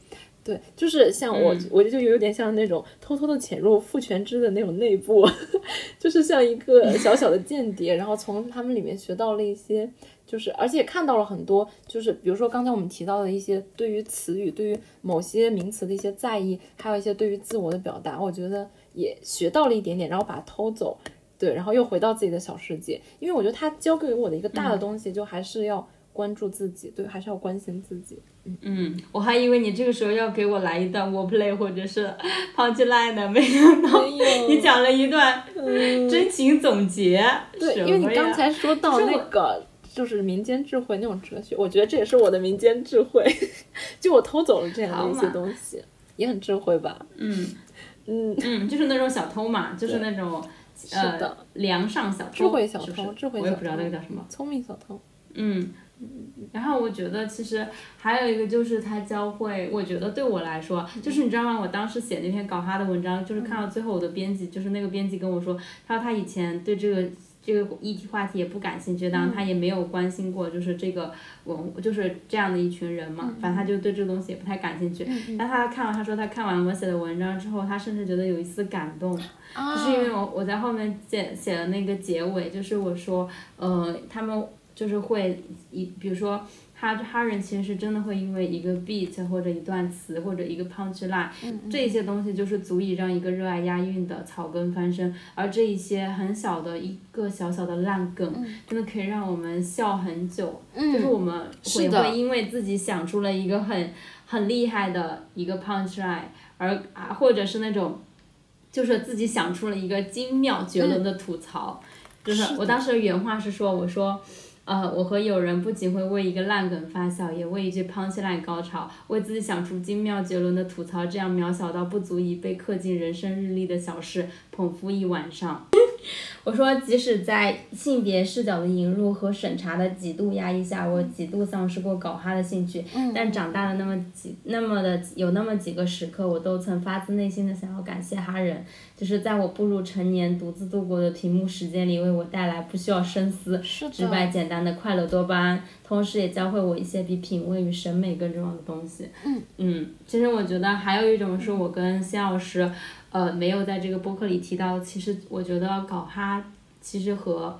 对，就是像我，我就有点像那种偷偷的潜入父权制的那种内部，就是像一个小小的间谍，然后从他们里面学到了一些，就是而且看到了很多，就是比如说刚才我们提到的一些对于词语、对于某些名词的一些在意，还有一些对于自我的表达，我觉得也学到了一点点，然后把它偷走，对，然后又回到自己的小世界，因为我觉得他教给我的一个大的东西，就还是要关注自己，对，还是要关心自己。嗯，我还以为你这个时候要给我来一段 wordplay 或者是 punchline 呢，没想到你讲了一段真情总结。对，因为你刚才说到那个就是民间智慧那种哲学，我觉得这也是我的民间智慧，就我偷走了这样的一些东西，也很智慧吧？嗯。嗯，嗯，就是那种小偷嘛，就是那种呃的。梁上小偷，智慧小偷智慧小偷。我也不知道那个叫什么。聪明小偷。嗯，然后我觉得其实还有一个就是他教会，我觉得对我来说，就是你知道吗？我当时写那篇搞哈的文章，就是看到最后我的编辑，就是那个编辑跟我说，他说他以前对这个。这个议题话题也不感兴趣，当然他也没有关心过，就是这个文，就是这样的一群人嘛。反正他就对这个东西也不太感兴趣。但他看完，他说他看完我写的文章之后，他甚至觉得有一丝感动。就是因为我我在后面写写了那个结尾，就是我说，呃，他们就是会一，比如说哈哈人其实是真的会因为一个 beat 或者一段词或者一个 punch line，、这些东西就是足以让一个热爱押韵的草根翻身，而这一些很小的一个小小的烂梗，真的可以让我们笑很久，就是我们会不会因为自己想出了一个很很厉害的一个 punch line，而啊或者是那种。就是自己想出了一个精妙绝伦的吐槽，就是我当时的原话是说，我说，呃，我和友人不仅会为一个烂梗发笑，也为一句 punch line 高潮，为自己想出精妙绝伦的吐槽，这样渺小到不足以被刻进人生日历的小事，捧腹一晚上。我说，即使在性别视角的引入和审查的极度压抑下，我几度丧失过搞哈的兴趣。但长大了那么几那么的有那么几个时刻，我都曾发自内心的想要感谢哈人，就是在我步入成年、独自度过的屏幕时间里，为我带来不需要深思、直白简单的快乐多巴胺，同时也教会我一些比品味与审美更重要的东西。嗯嗯，其实我觉得还有一种是我跟谢老师。呃，没有在这个播客里提到。其实我觉得搞哈，其实和，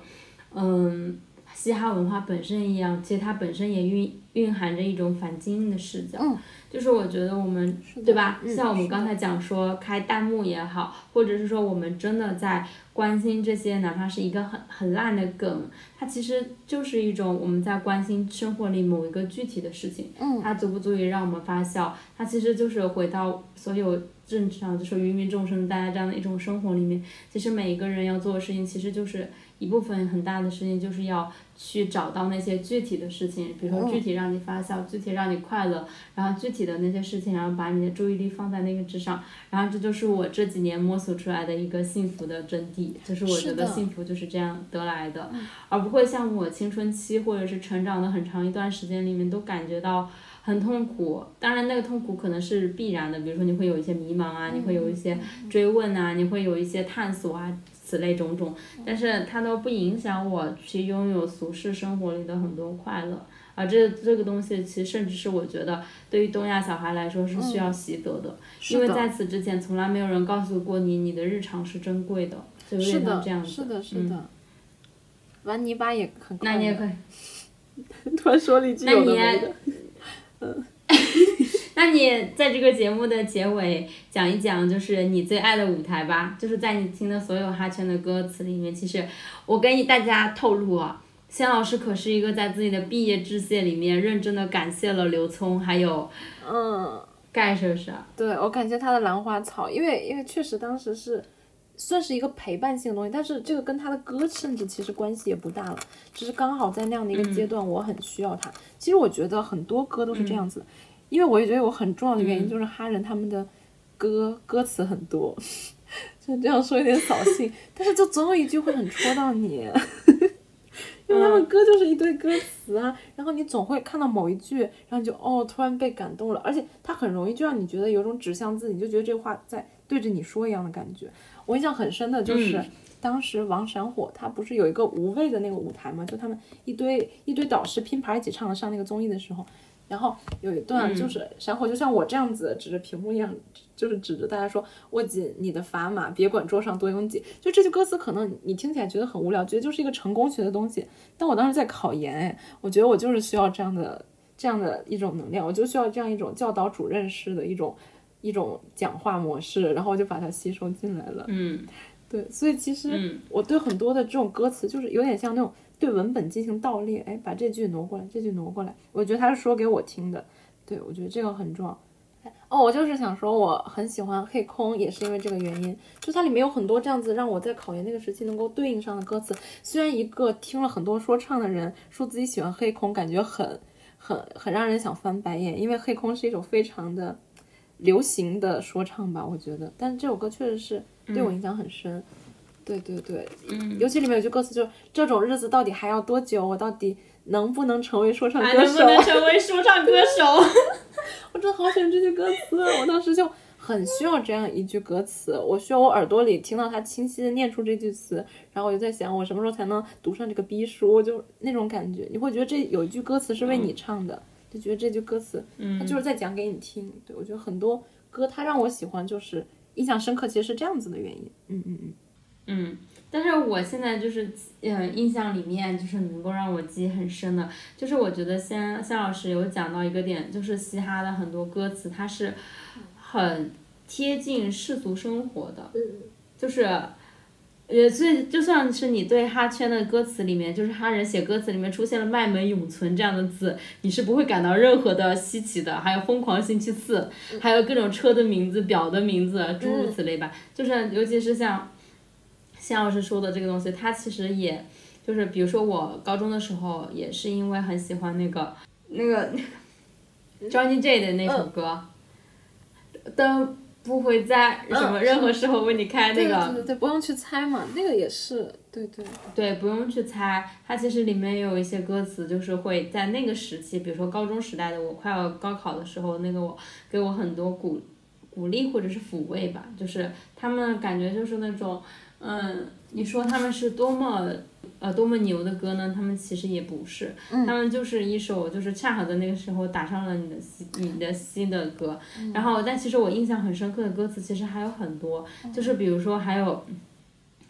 嗯，嘻哈文化本身一样，其实它本身也蕴蕴含着一种反精英的视角。嗯就是我觉得我们对吧？嗯像我们刚才讲说开弹幕也好，或者是说我们真的在关心这些，哪怕是一个很很烂的梗，它其实就是一种我们在关心生活里某一个具体的事情。嗯它足不足以让我们发笑？它其实就是回到所有正常，就是芸芸众生大家这样的一种生活里面。其实每一个人要做的事情，其实就是一部分很大的事情，就是要去找到那些具体的事情，比如说具体让你发笑，具体让你快乐，然后具体的那些事情，然后把你的注意力放在那个之上。然后这就是我这几年摸索出来的一个幸福的真谛，就是我觉得幸福就是这样得来的，而不会像我青春期或者是成长的很长一段时间里面都感觉到。很痛苦，当然那个痛苦可能是必然的，比如说你会有一些迷茫啊，你会有一些追问啊，你会有一些探索啊，此类种种，但是它都不影响我去拥有俗世生活里的很多快乐，啊，这这个东西其实甚至是我觉得对于东亚小孩来说是需要习得的，因为在此之前从来没有人告诉过你你的日常是珍贵的，就有是的点像这样，子。是的，是嗯的。玩泥巴也很快乐。那你也可以。突然说了一句那有的你没的。那你 在这个节目的结尾讲一讲，就是你最爱的舞台吧。就是在你听的所有哈圈的歌词里面，其实我跟大家透露啊，仙老师可是一个在自己的毕业致谢里面认真的感谢了刘聪还有嗯，盖，是不是啊？对我感谢他的兰花草，因为因为确实当时是算是一个陪伴性的东西，但是这个跟他的歌甚至其实关系也不大了，只是刚好在那样的一个阶段，我很需要他。其实我觉得很多歌都是这样子的，因为我也觉得我很重要的原因就是哈人他们的歌歌词很多，就这样说有点扫兴，但是就总有一句会很戳到你。因为他们歌就是一堆歌词啊，然后你总会看到某一句，然后你就哦突然被感动了，而且它很容易就让你觉得有种指向自己，你就觉得这话在对着你说一样的感觉。我印象很深的就是、嗯。当时王闪火他不是有一个无畏的那个舞台嘛，就他们一堆一堆导师拼盘一起唱的上那个综艺的时候，然后有一段就是闪火就像我这样子指着屏幕一样，就是指着大家说握紧你的砝码，别管桌上多拥挤。就这句歌词可能你听起来觉得很无聊，觉得就是一个成功学的东西，但我当时在考研，哎，我觉得我就是需要这样的这样的一种能量，我就需要这样一种教导主任式的一种一种讲话模式，然后我就把它吸收进来了。嗯对，所以其实嗯我对很多的这种歌词，就是有点像那种对文本进行倒列，哎，把这句挪过来，这句挪过来，我觉得他是说给我听的，对我觉得这个很重要。哎哦，我就是想说，我很喜欢黑空，也是因为这个原因，就它里面有很多这样子让我在考研那个时期能够对应上的歌词。虽然一个听了很多说唱的人说自己喜欢黑空，感觉很很很让人想翻白眼，因为黑空是一首非常的流行的说唱吧，我觉得。但是这首歌确实是对我影响很深。对对对，嗯，尤其里面有句歌词就是“这种日子到底还要多久？我到底能不能成为说唱歌手？”能不能成为说唱歌手？我真的好喜欢这句歌词，啊我当时就很需要这样一句歌词，我需要我耳朵里听到他清晰的念出这句词，然后我就在想，我什么时候才能读上这个逼书？就那种感觉，你会觉得这有一句歌词是为你唱的，就觉得这句歌词它就是在讲给你听。对我觉得很多歌它让我喜欢，就是印象深刻，其实是这样子的原因。嗯嗯嗯。嗯，但是我现在就是，呃，印象里面就是能够让我记忆很深的，就是我觉得先夏老师有讲到一个点，就是嘻哈的很多歌词，它是很贴近世俗生活的，就是，呃，所以就算是你对哈圈的歌词里面，就是哈人写歌词里面出现了卖萌永存这样的字，你是不会感到任何的稀奇的，还有疯狂星期四，还有各种车的名字、表的名字，诸如此类吧，就是尤其是像。谢老师说的这个东西，它其实也就是，比如说我高中的时候，也是因为很喜欢那个那个那个 Johnny J 的那首歌，灯不会在什么任何时候为你开那对个，对对对，不用去猜嘛，那个也是，对对。对，不用去猜，它其实里面有一些歌词，就是会在那个时期，比如说高中时代的我，快要高考的时候，那个我给我很多鼓鼓励或者是抚慰吧，就是他们感觉就是那种。嗯，你说他们是多么呃多么牛的歌呢？他们其实也不是，他们就是一首就是恰好在那个时候打上了你的心你的心的歌。然后，但其实我印象很深刻的歌词其实还有很多，就是比如说还有。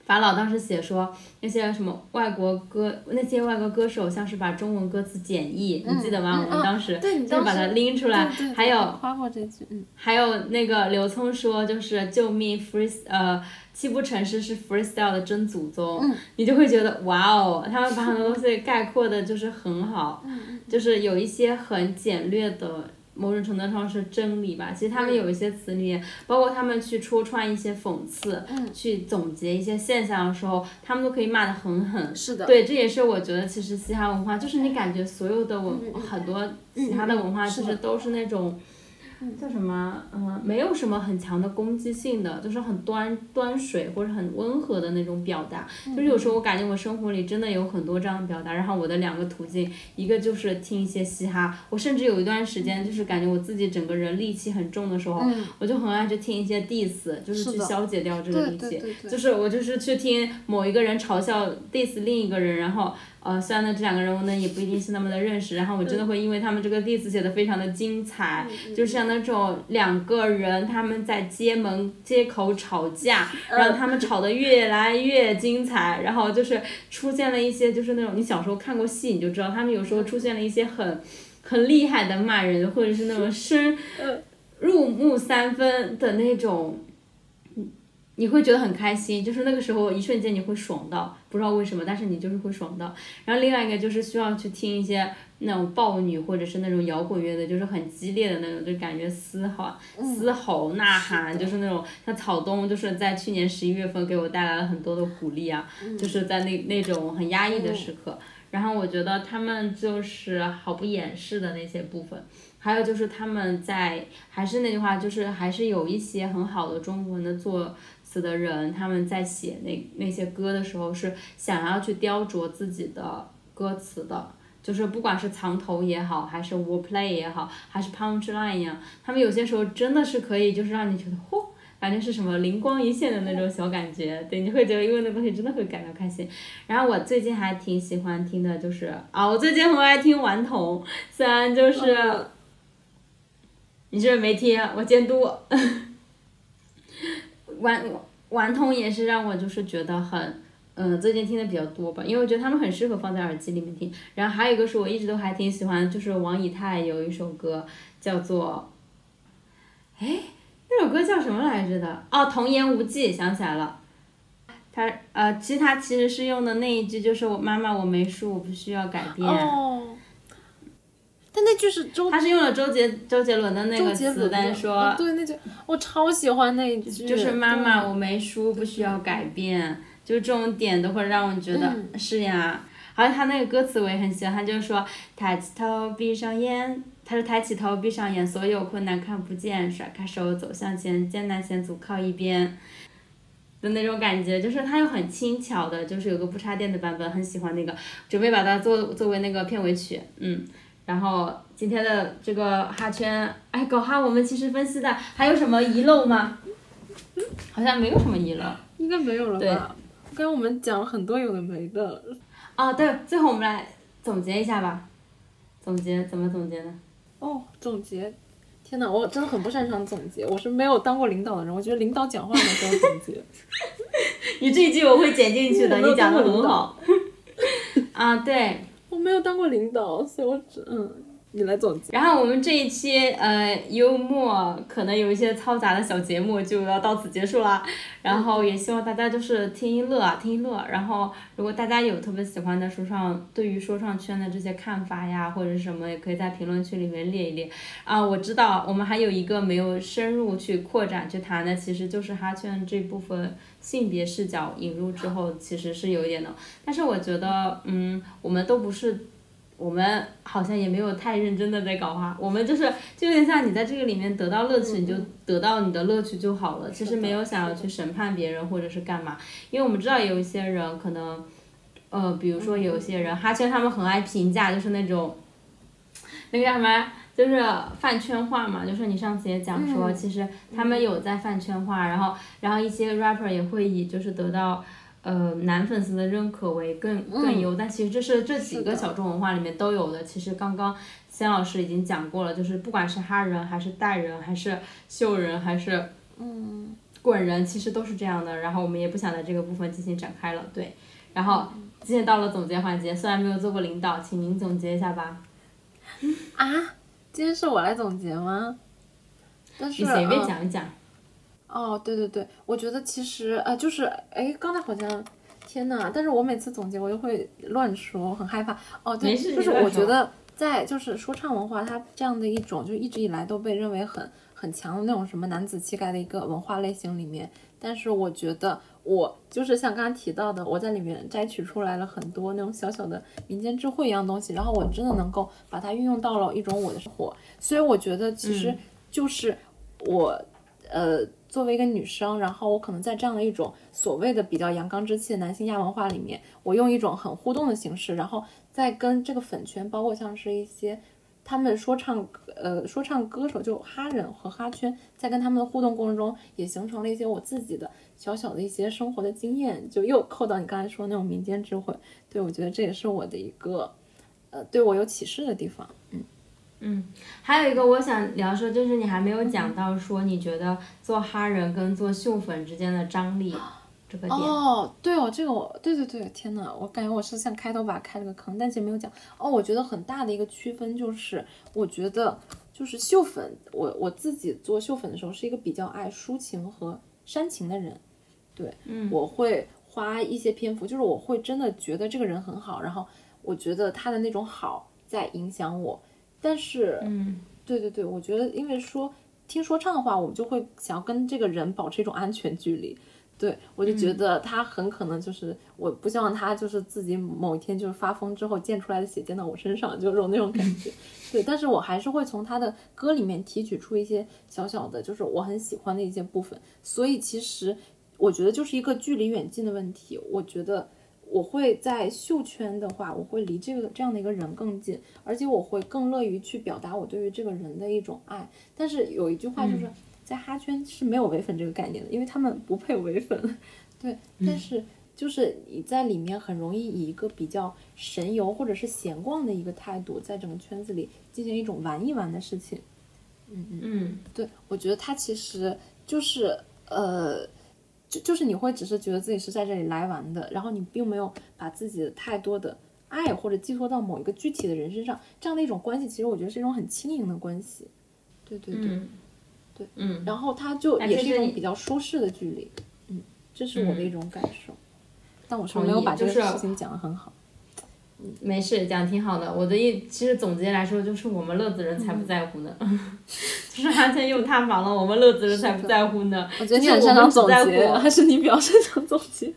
法老当时写说那些什么外国歌，那些外国歌手像是把中文歌词简译，你记得吗？我们当时就是把它拎出来，对对还有夸过这句，嗯，还有那个刘聪说，就是救命 free 呃七步成诗是 freestyle 的真祖宗，你就会觉得哇哦，他们把很多东西概括的就是很好，就是有一些很简略的。某种程度上是真理吧，其实他们有一些词里面，包括他们去戳穿一些讽刺，去总结一些现象的时候，他们都可以骂得很狠。是的，对，这也是我觉得其实嘻哈文化，就是你感觉所有的文、很多其他的文化其实都是那种。叫什么？嗯，没有什么很强的攻击性的，就是很端端水或者很温和的那种表达。就是有时候我感觉我生活里真的有很多这样的表达。然后我的两个途径，一个就是听一些嘻哈，我甚至有一段时间就是感觉我自己整个人戾气很重的时候，我就很爱去听一些 diss，就是去消解掉这个戾气。就是我就是去听某一个人嘲笑 diss 另一个人，然后。呃，虽然呢这两个人物呢也不一定是那么的认识，然后我真的会因为他们这个例子写的非常的精彩，就像那种两个人他们在街门街口吵架，然后他们吵得越来越精彩，然后就是出现了一些就是那种你小时候看过戏你就知道，他们有时候出现了一些很很厉害的骂人，或者是那种深入木三分的那种。你会觉得很开心，就是那个时候一瞬间你会爽到，不知道为什么，但是你就是会爽到。然后另外一个就是需要去听一些那种暴女或者是那种摇滚乐的，就是很激烈的那种，就感觉嘶吼、嘶吼、呐喊，就是那种像草东，就是在去年十一月份给我带来了很多的鼓励啊，就是在那那种很压抑的时刻。然后我觉得他们就是毫不掩饰的那些部分，还有就是他们在还是那句话，就是还是有一些很好的中文的作。的人，他们在写那那些歌的时候，是想要去雕琢自己的歌词的，就是不管是藏头也好，还是 wordplay 也好，还是 punchline 一样，他们有些时候真的是可以，就是让你觉得嚯，感觉是什么灵光一现的那种小感觉，对，你会觉得因为那东西真的会感到开心。然后我最近还挺喜欢听的，就是啊，我最近很爱听顽童，虽然就是，你是不是没听？我监督。顽顽童也是让我就是觉得很，嗯，最近听的比较多吧，因为我觉得他们很适合放在耳机里面听。然后还有一个是我一直都还挺喜欢，就是王以太有一首歌叫做，哎，那首歌叫什么来着的？哦，童言无忌，想起来了。他呃，其实他其实是用的那一句就是我妈妈我没输，我不需要改变。但那句是周，他是用了周杰周杰伦的那个词，但是说，对那句我超喜欢那一句，就是妈妈我没输，不需要改变，就这种点都会让我觉得是呀。而且他那个歌词我也很喜欢，他就说抬起头闭上眼，他说抬起头闭上眼，所有困难看不见，甩开手走向前，艰难险阻靠一边的那种感觉，就是他又很轻巧的，就是有个不插电的版本，很喜欢那个，准备把它作作为那个片尾曲，嗯。然后今天的这个哈圈，哎，狗哈，我们其实分析的还有什么遗漏吗？好像没有什么遗漏，应该没有了吧？刚我们讲了很多有的没的。啊，对，最后我们来总结一下吧。总结怎么总结呢？哦，总结，天哪，我真的很不擅长总结，我是没有当过领导的人，我觉得领导讲话的时候总结。你这一句我会剪进去的，你讲的很好。啊，对。没有当过领导，所以我只嗯，你来总结。然后我们这一期呃幽默可能有一些嘈杂的小节目就要到此结束啦。然后也希望大家就是听一乐啊，听一乐。然后如果大家有特别喜欢的说唱，对于说唱圈的这些看法呀，或者是什么，也可以在评论区里面列一列。啊，我知道我们还有一个没有深入去扩展去谈的，其实就是哈圈这部分。性别视角引入之后，其实是有一点的，但是我觉得，嗯，我们都不是，我们好像也没有太认真的在搞哈，我们就是就有点像你在这个里面得到乐趣，你就得到你的乐趣就好了，其实没有想要去审判别人或者是干嘛，因为我们知道有一些人可能，呃，比如说有些人哈圈他们很爱评价，就是那种，那个叫什么？就是饭圈化嘛，就是你上次也讲说，其实他们有在饭圈化，然后然后一些 rapper 也会以就是得到呃男粉丝的认可为更更优，但其实这是这几个小众文化里面都有的。其实刚刚仙老师已经讲过了，就是不管是哈人还是带人还是秀人还是嗯滚人，其实都是这样的。然后我们也不想在这个部分进行展开了，对。然后今天到了总结环节，虽然没有做过领导，请您总结一下吧。啊？今天是我来总结吗？但是你随便讲一讲。哦，对对对，我觉得其实呃，就是哎，刚才好像，天呐，但是我每次总结我又会乱说，我很害怕。哦，对，就是我觉得在就是说唱文化，它这样的一种就一直以来都被认为很很强的那种什么男子气概的一个文化类型里面，但是我觉得。我就是像刚刚提到的，我在里面摘取出来了很多那种小小的民间智慧一样东西，然后我真的能够把它运用到了一种我的生活，所以我觉得其实就是我，呃，作为一个女生，然后我可能在这样的一种所谓的比较阳刚之气的男性亚文化里面，我用一种很互动的形式，然后再跟这个粉圈，包括像是一些他们说唱呃说唱歌手就哈人和哈圈，在跟他们的互动过程中，也形成了一些我自己的小小的一些生活的经验，就又扣到你刚才说那种民间智慧。对我觉得这也是我的一个呃对我有启示的地方。嗯嗯，还有一个我想聊说，就是你还没有讲到说，你觉得做哈人跟做秀粉之间的张力这个点。哦，对哦，这个我，对对对，天呐，我感觉我是像开头把开了个坑，但其实没有讲。哦，我觉得很大的一个区分就是，我觉得就是秀粉，我我自己做秀粉的时候是一个比较爱抒情和煽情的人，对，嗯，我会花一些篇幅，就是我会真的觉得这个人很好，然后我觉得他的那种好在影响我，但是，嗯，对对对，我觉得因为说听说唱的话，我就会想要跟这个人保持一种安全距离。对，我就觉得他很可能就是，我不希望他就是自己某一天就是发疯之后溅出来的血溅到我身上，就是那种感觉。对，但是我还是会从他的歌里面提取出一些小小的，就是我很喜欢的一些部分。所以其实我觉得就是一个距离远近的问题。我觉得我会在秀圈的话，我会离这个这样的一个人更近，而且我会更乐于去表达我对于这个人的一种爱。但是有一句话就是。在哈圈是没有唯粉这个概念的，因为他们不配唯粉，对。但是就是你在里面很容易以一个比较神游或者是闲逛的一个态度，在整个圈子里进行一种玩一玩的事情。嗯嗯嗯，对，我觉得他其实就是呃，就就是你会只是觉得自己是在这里来玩的，然后你并没有把自己的太多的爱或者寄托到某一个具体的人身上，这样的一种关系，其实我觉得是一种很轻盈的关系。对对对。对，嗯，然后它就也是一种比较舒适的距离，嗯，这是我的一种感受。但我是没有把这个事情讲得很好。没事，讲挺好的。我的意其实总结来说，就是我们乐子人才不在乎呢，就是完全又塌房了，我们乐子人才不在乎呢。我觉得你很擅长总结，还是你比较擅长总结？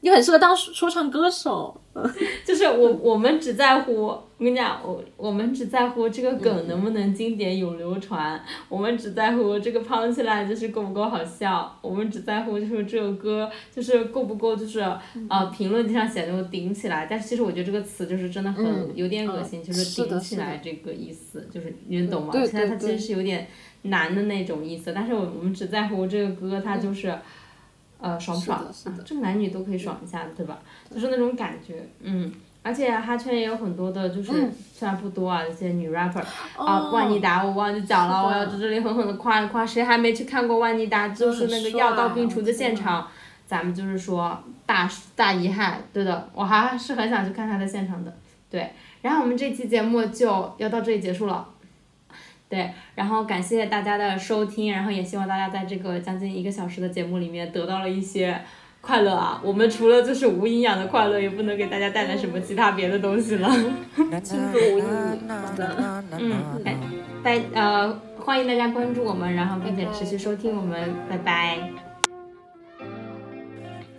你很适合当说唱歌手。就是我，我们只在乎，我跟你讲，我我们只在乎这个梗能不能经典永流传，我们只在乎这个胖起来就是够不够好笑，我们只在乎就是这首歌就是够不够就是呃评论上写的顶起来，但是其实我觉得这个词就是真的很有点恶心，就是顶起来这个意思，就是你懂吗？现在它其实是有点难的那种意思，但是我我们只在乎这个歌它就是。呃，爽不爽？这个男女都可以爽一下，对吧？就是那种感觉，嗯。而且哈圈也有很多的，就是虽然不多啊，这些女 rapper 啊，万妮达我忘记讲了，我要在这里狠狠的夸一夸。谁还没去看过万妮达？就是那个药到病除的现场，咱们就是说大大遗憾，对的，我还是很想去看他的现场的。对，然后我们这期节目就要到这里结束了。对，然后感谢大家的收听，然后也希望大家在这个将近一个小时的节目里面得到了一些快乐啊！我们除了就是无营养的快乐，也不能给大家带来什么其他别的东西了。轻松无意义，好的，嗯，来，大呃，欢迎大家关注我们，然后并且持续收听我们，拜拜。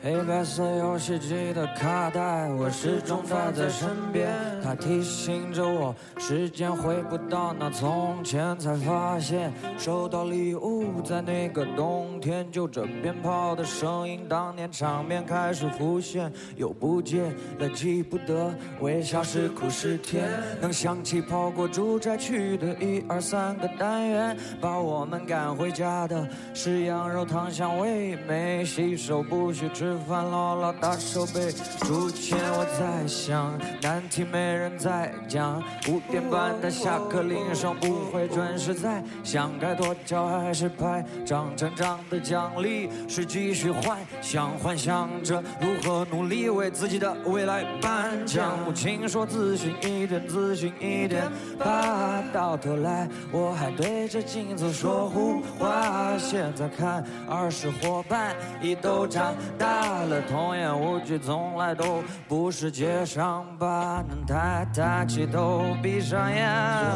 黑白色游戏机的卡带，我始终带在身边。它提醒着我，时间回不到那从前。才发现，收到礼物在那个冬天，就这鞭炮的声音，当年场面开始浮现，又不见了，记不得。微笑是苦是甜，能想起跑过住宅区的一二三个单元。把我们赶回家的是羊肉汤香味美，洗手不许吃。吃饭姥姥大手背，出钱我在想，难题没人在讲。五点半的下课铃声不会准时在，想该跺脚还是拍掌？成长的奖励是继续幻想，幻想着如何努力为自己的未来颁奖。母亲说自信一点，自信一点，吧到头来我还对着镜子说胡话。现在看儿时伙伴已都长大。了，童言无忌从来都不是街上把能抬抬起头，闭上眼，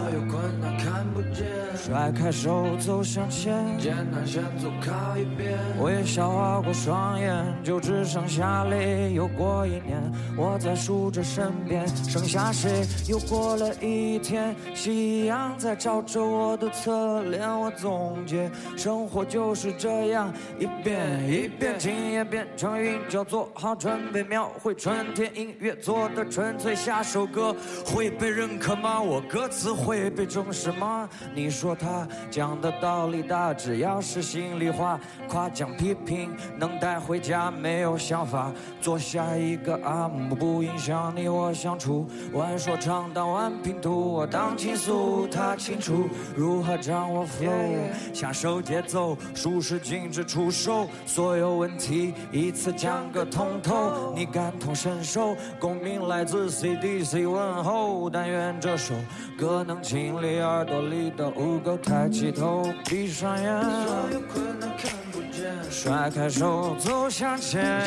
所有困难看不见，甩开手走向前，艰难险阻靠一边，微笑划过双眼，就只剩下泪。又过一年，我在数着身边剩下谁？又过了一天，夕阳在照着我的侧脸，我总结，生活就是这样一遍一遍，今夜变成。祥云，叫做好准备描绘春天音乐做的纯粹下首歌，会被认可吗？我歌词会被重视吗？你说他讲的道理大，只要是心里话，夸奖批评能带回家，没有想法，做下一个阿姆不影响你我相处，玩说唱当玩拼图，我当倾诉，他清楚如何掌握 flow，享受节奏，舒适禁止出手，所有问题一次讲个通透，你感同身受，共鸣来自 CDC 问候，但愿这首歌能清理耳朵里的污垢，抬起头，闭上眼。所有困难看不甩开手，走向前。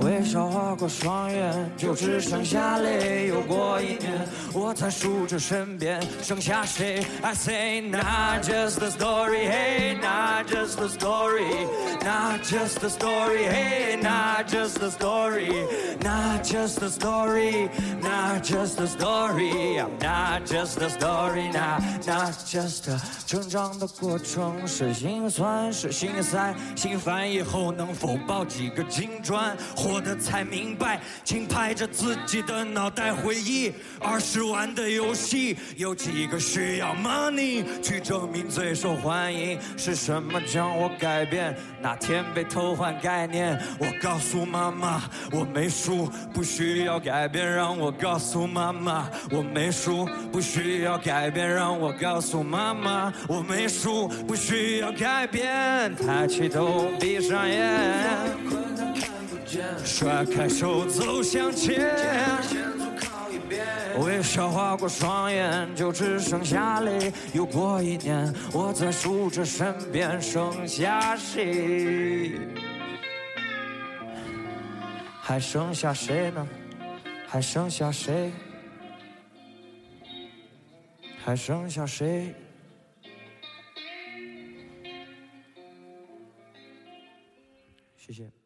微笑划过双眼，就只剩下泪。又过一年，我在数着身边剩下谁。I say not just the story, hey, not just the story, not just the story, hey, not just the story, not just the story, not just the story, I'm not just the story, not not just the 成长的过程是心酸是心塞，心烦以后能否抱几个金砖？活得才明白，请拍着自己的脑袋回忆，儿时玩的游戏有几个需要 money 去证明最受欢迎？是什么将我改变？哪天被偷换概念，我告诉妈妈我没输，不需要改变，让我告诉妈妈我没输，不需要改变，让我告诉妈妈我没输，不需要改变。抬起头，闭上眼，甩开手，走向前。微笑划过双眼，就只剩下泪。又过一年，我在数着身边剩下谁，还剩下谁呢？还剩下谁？还剩下谁？谢谢。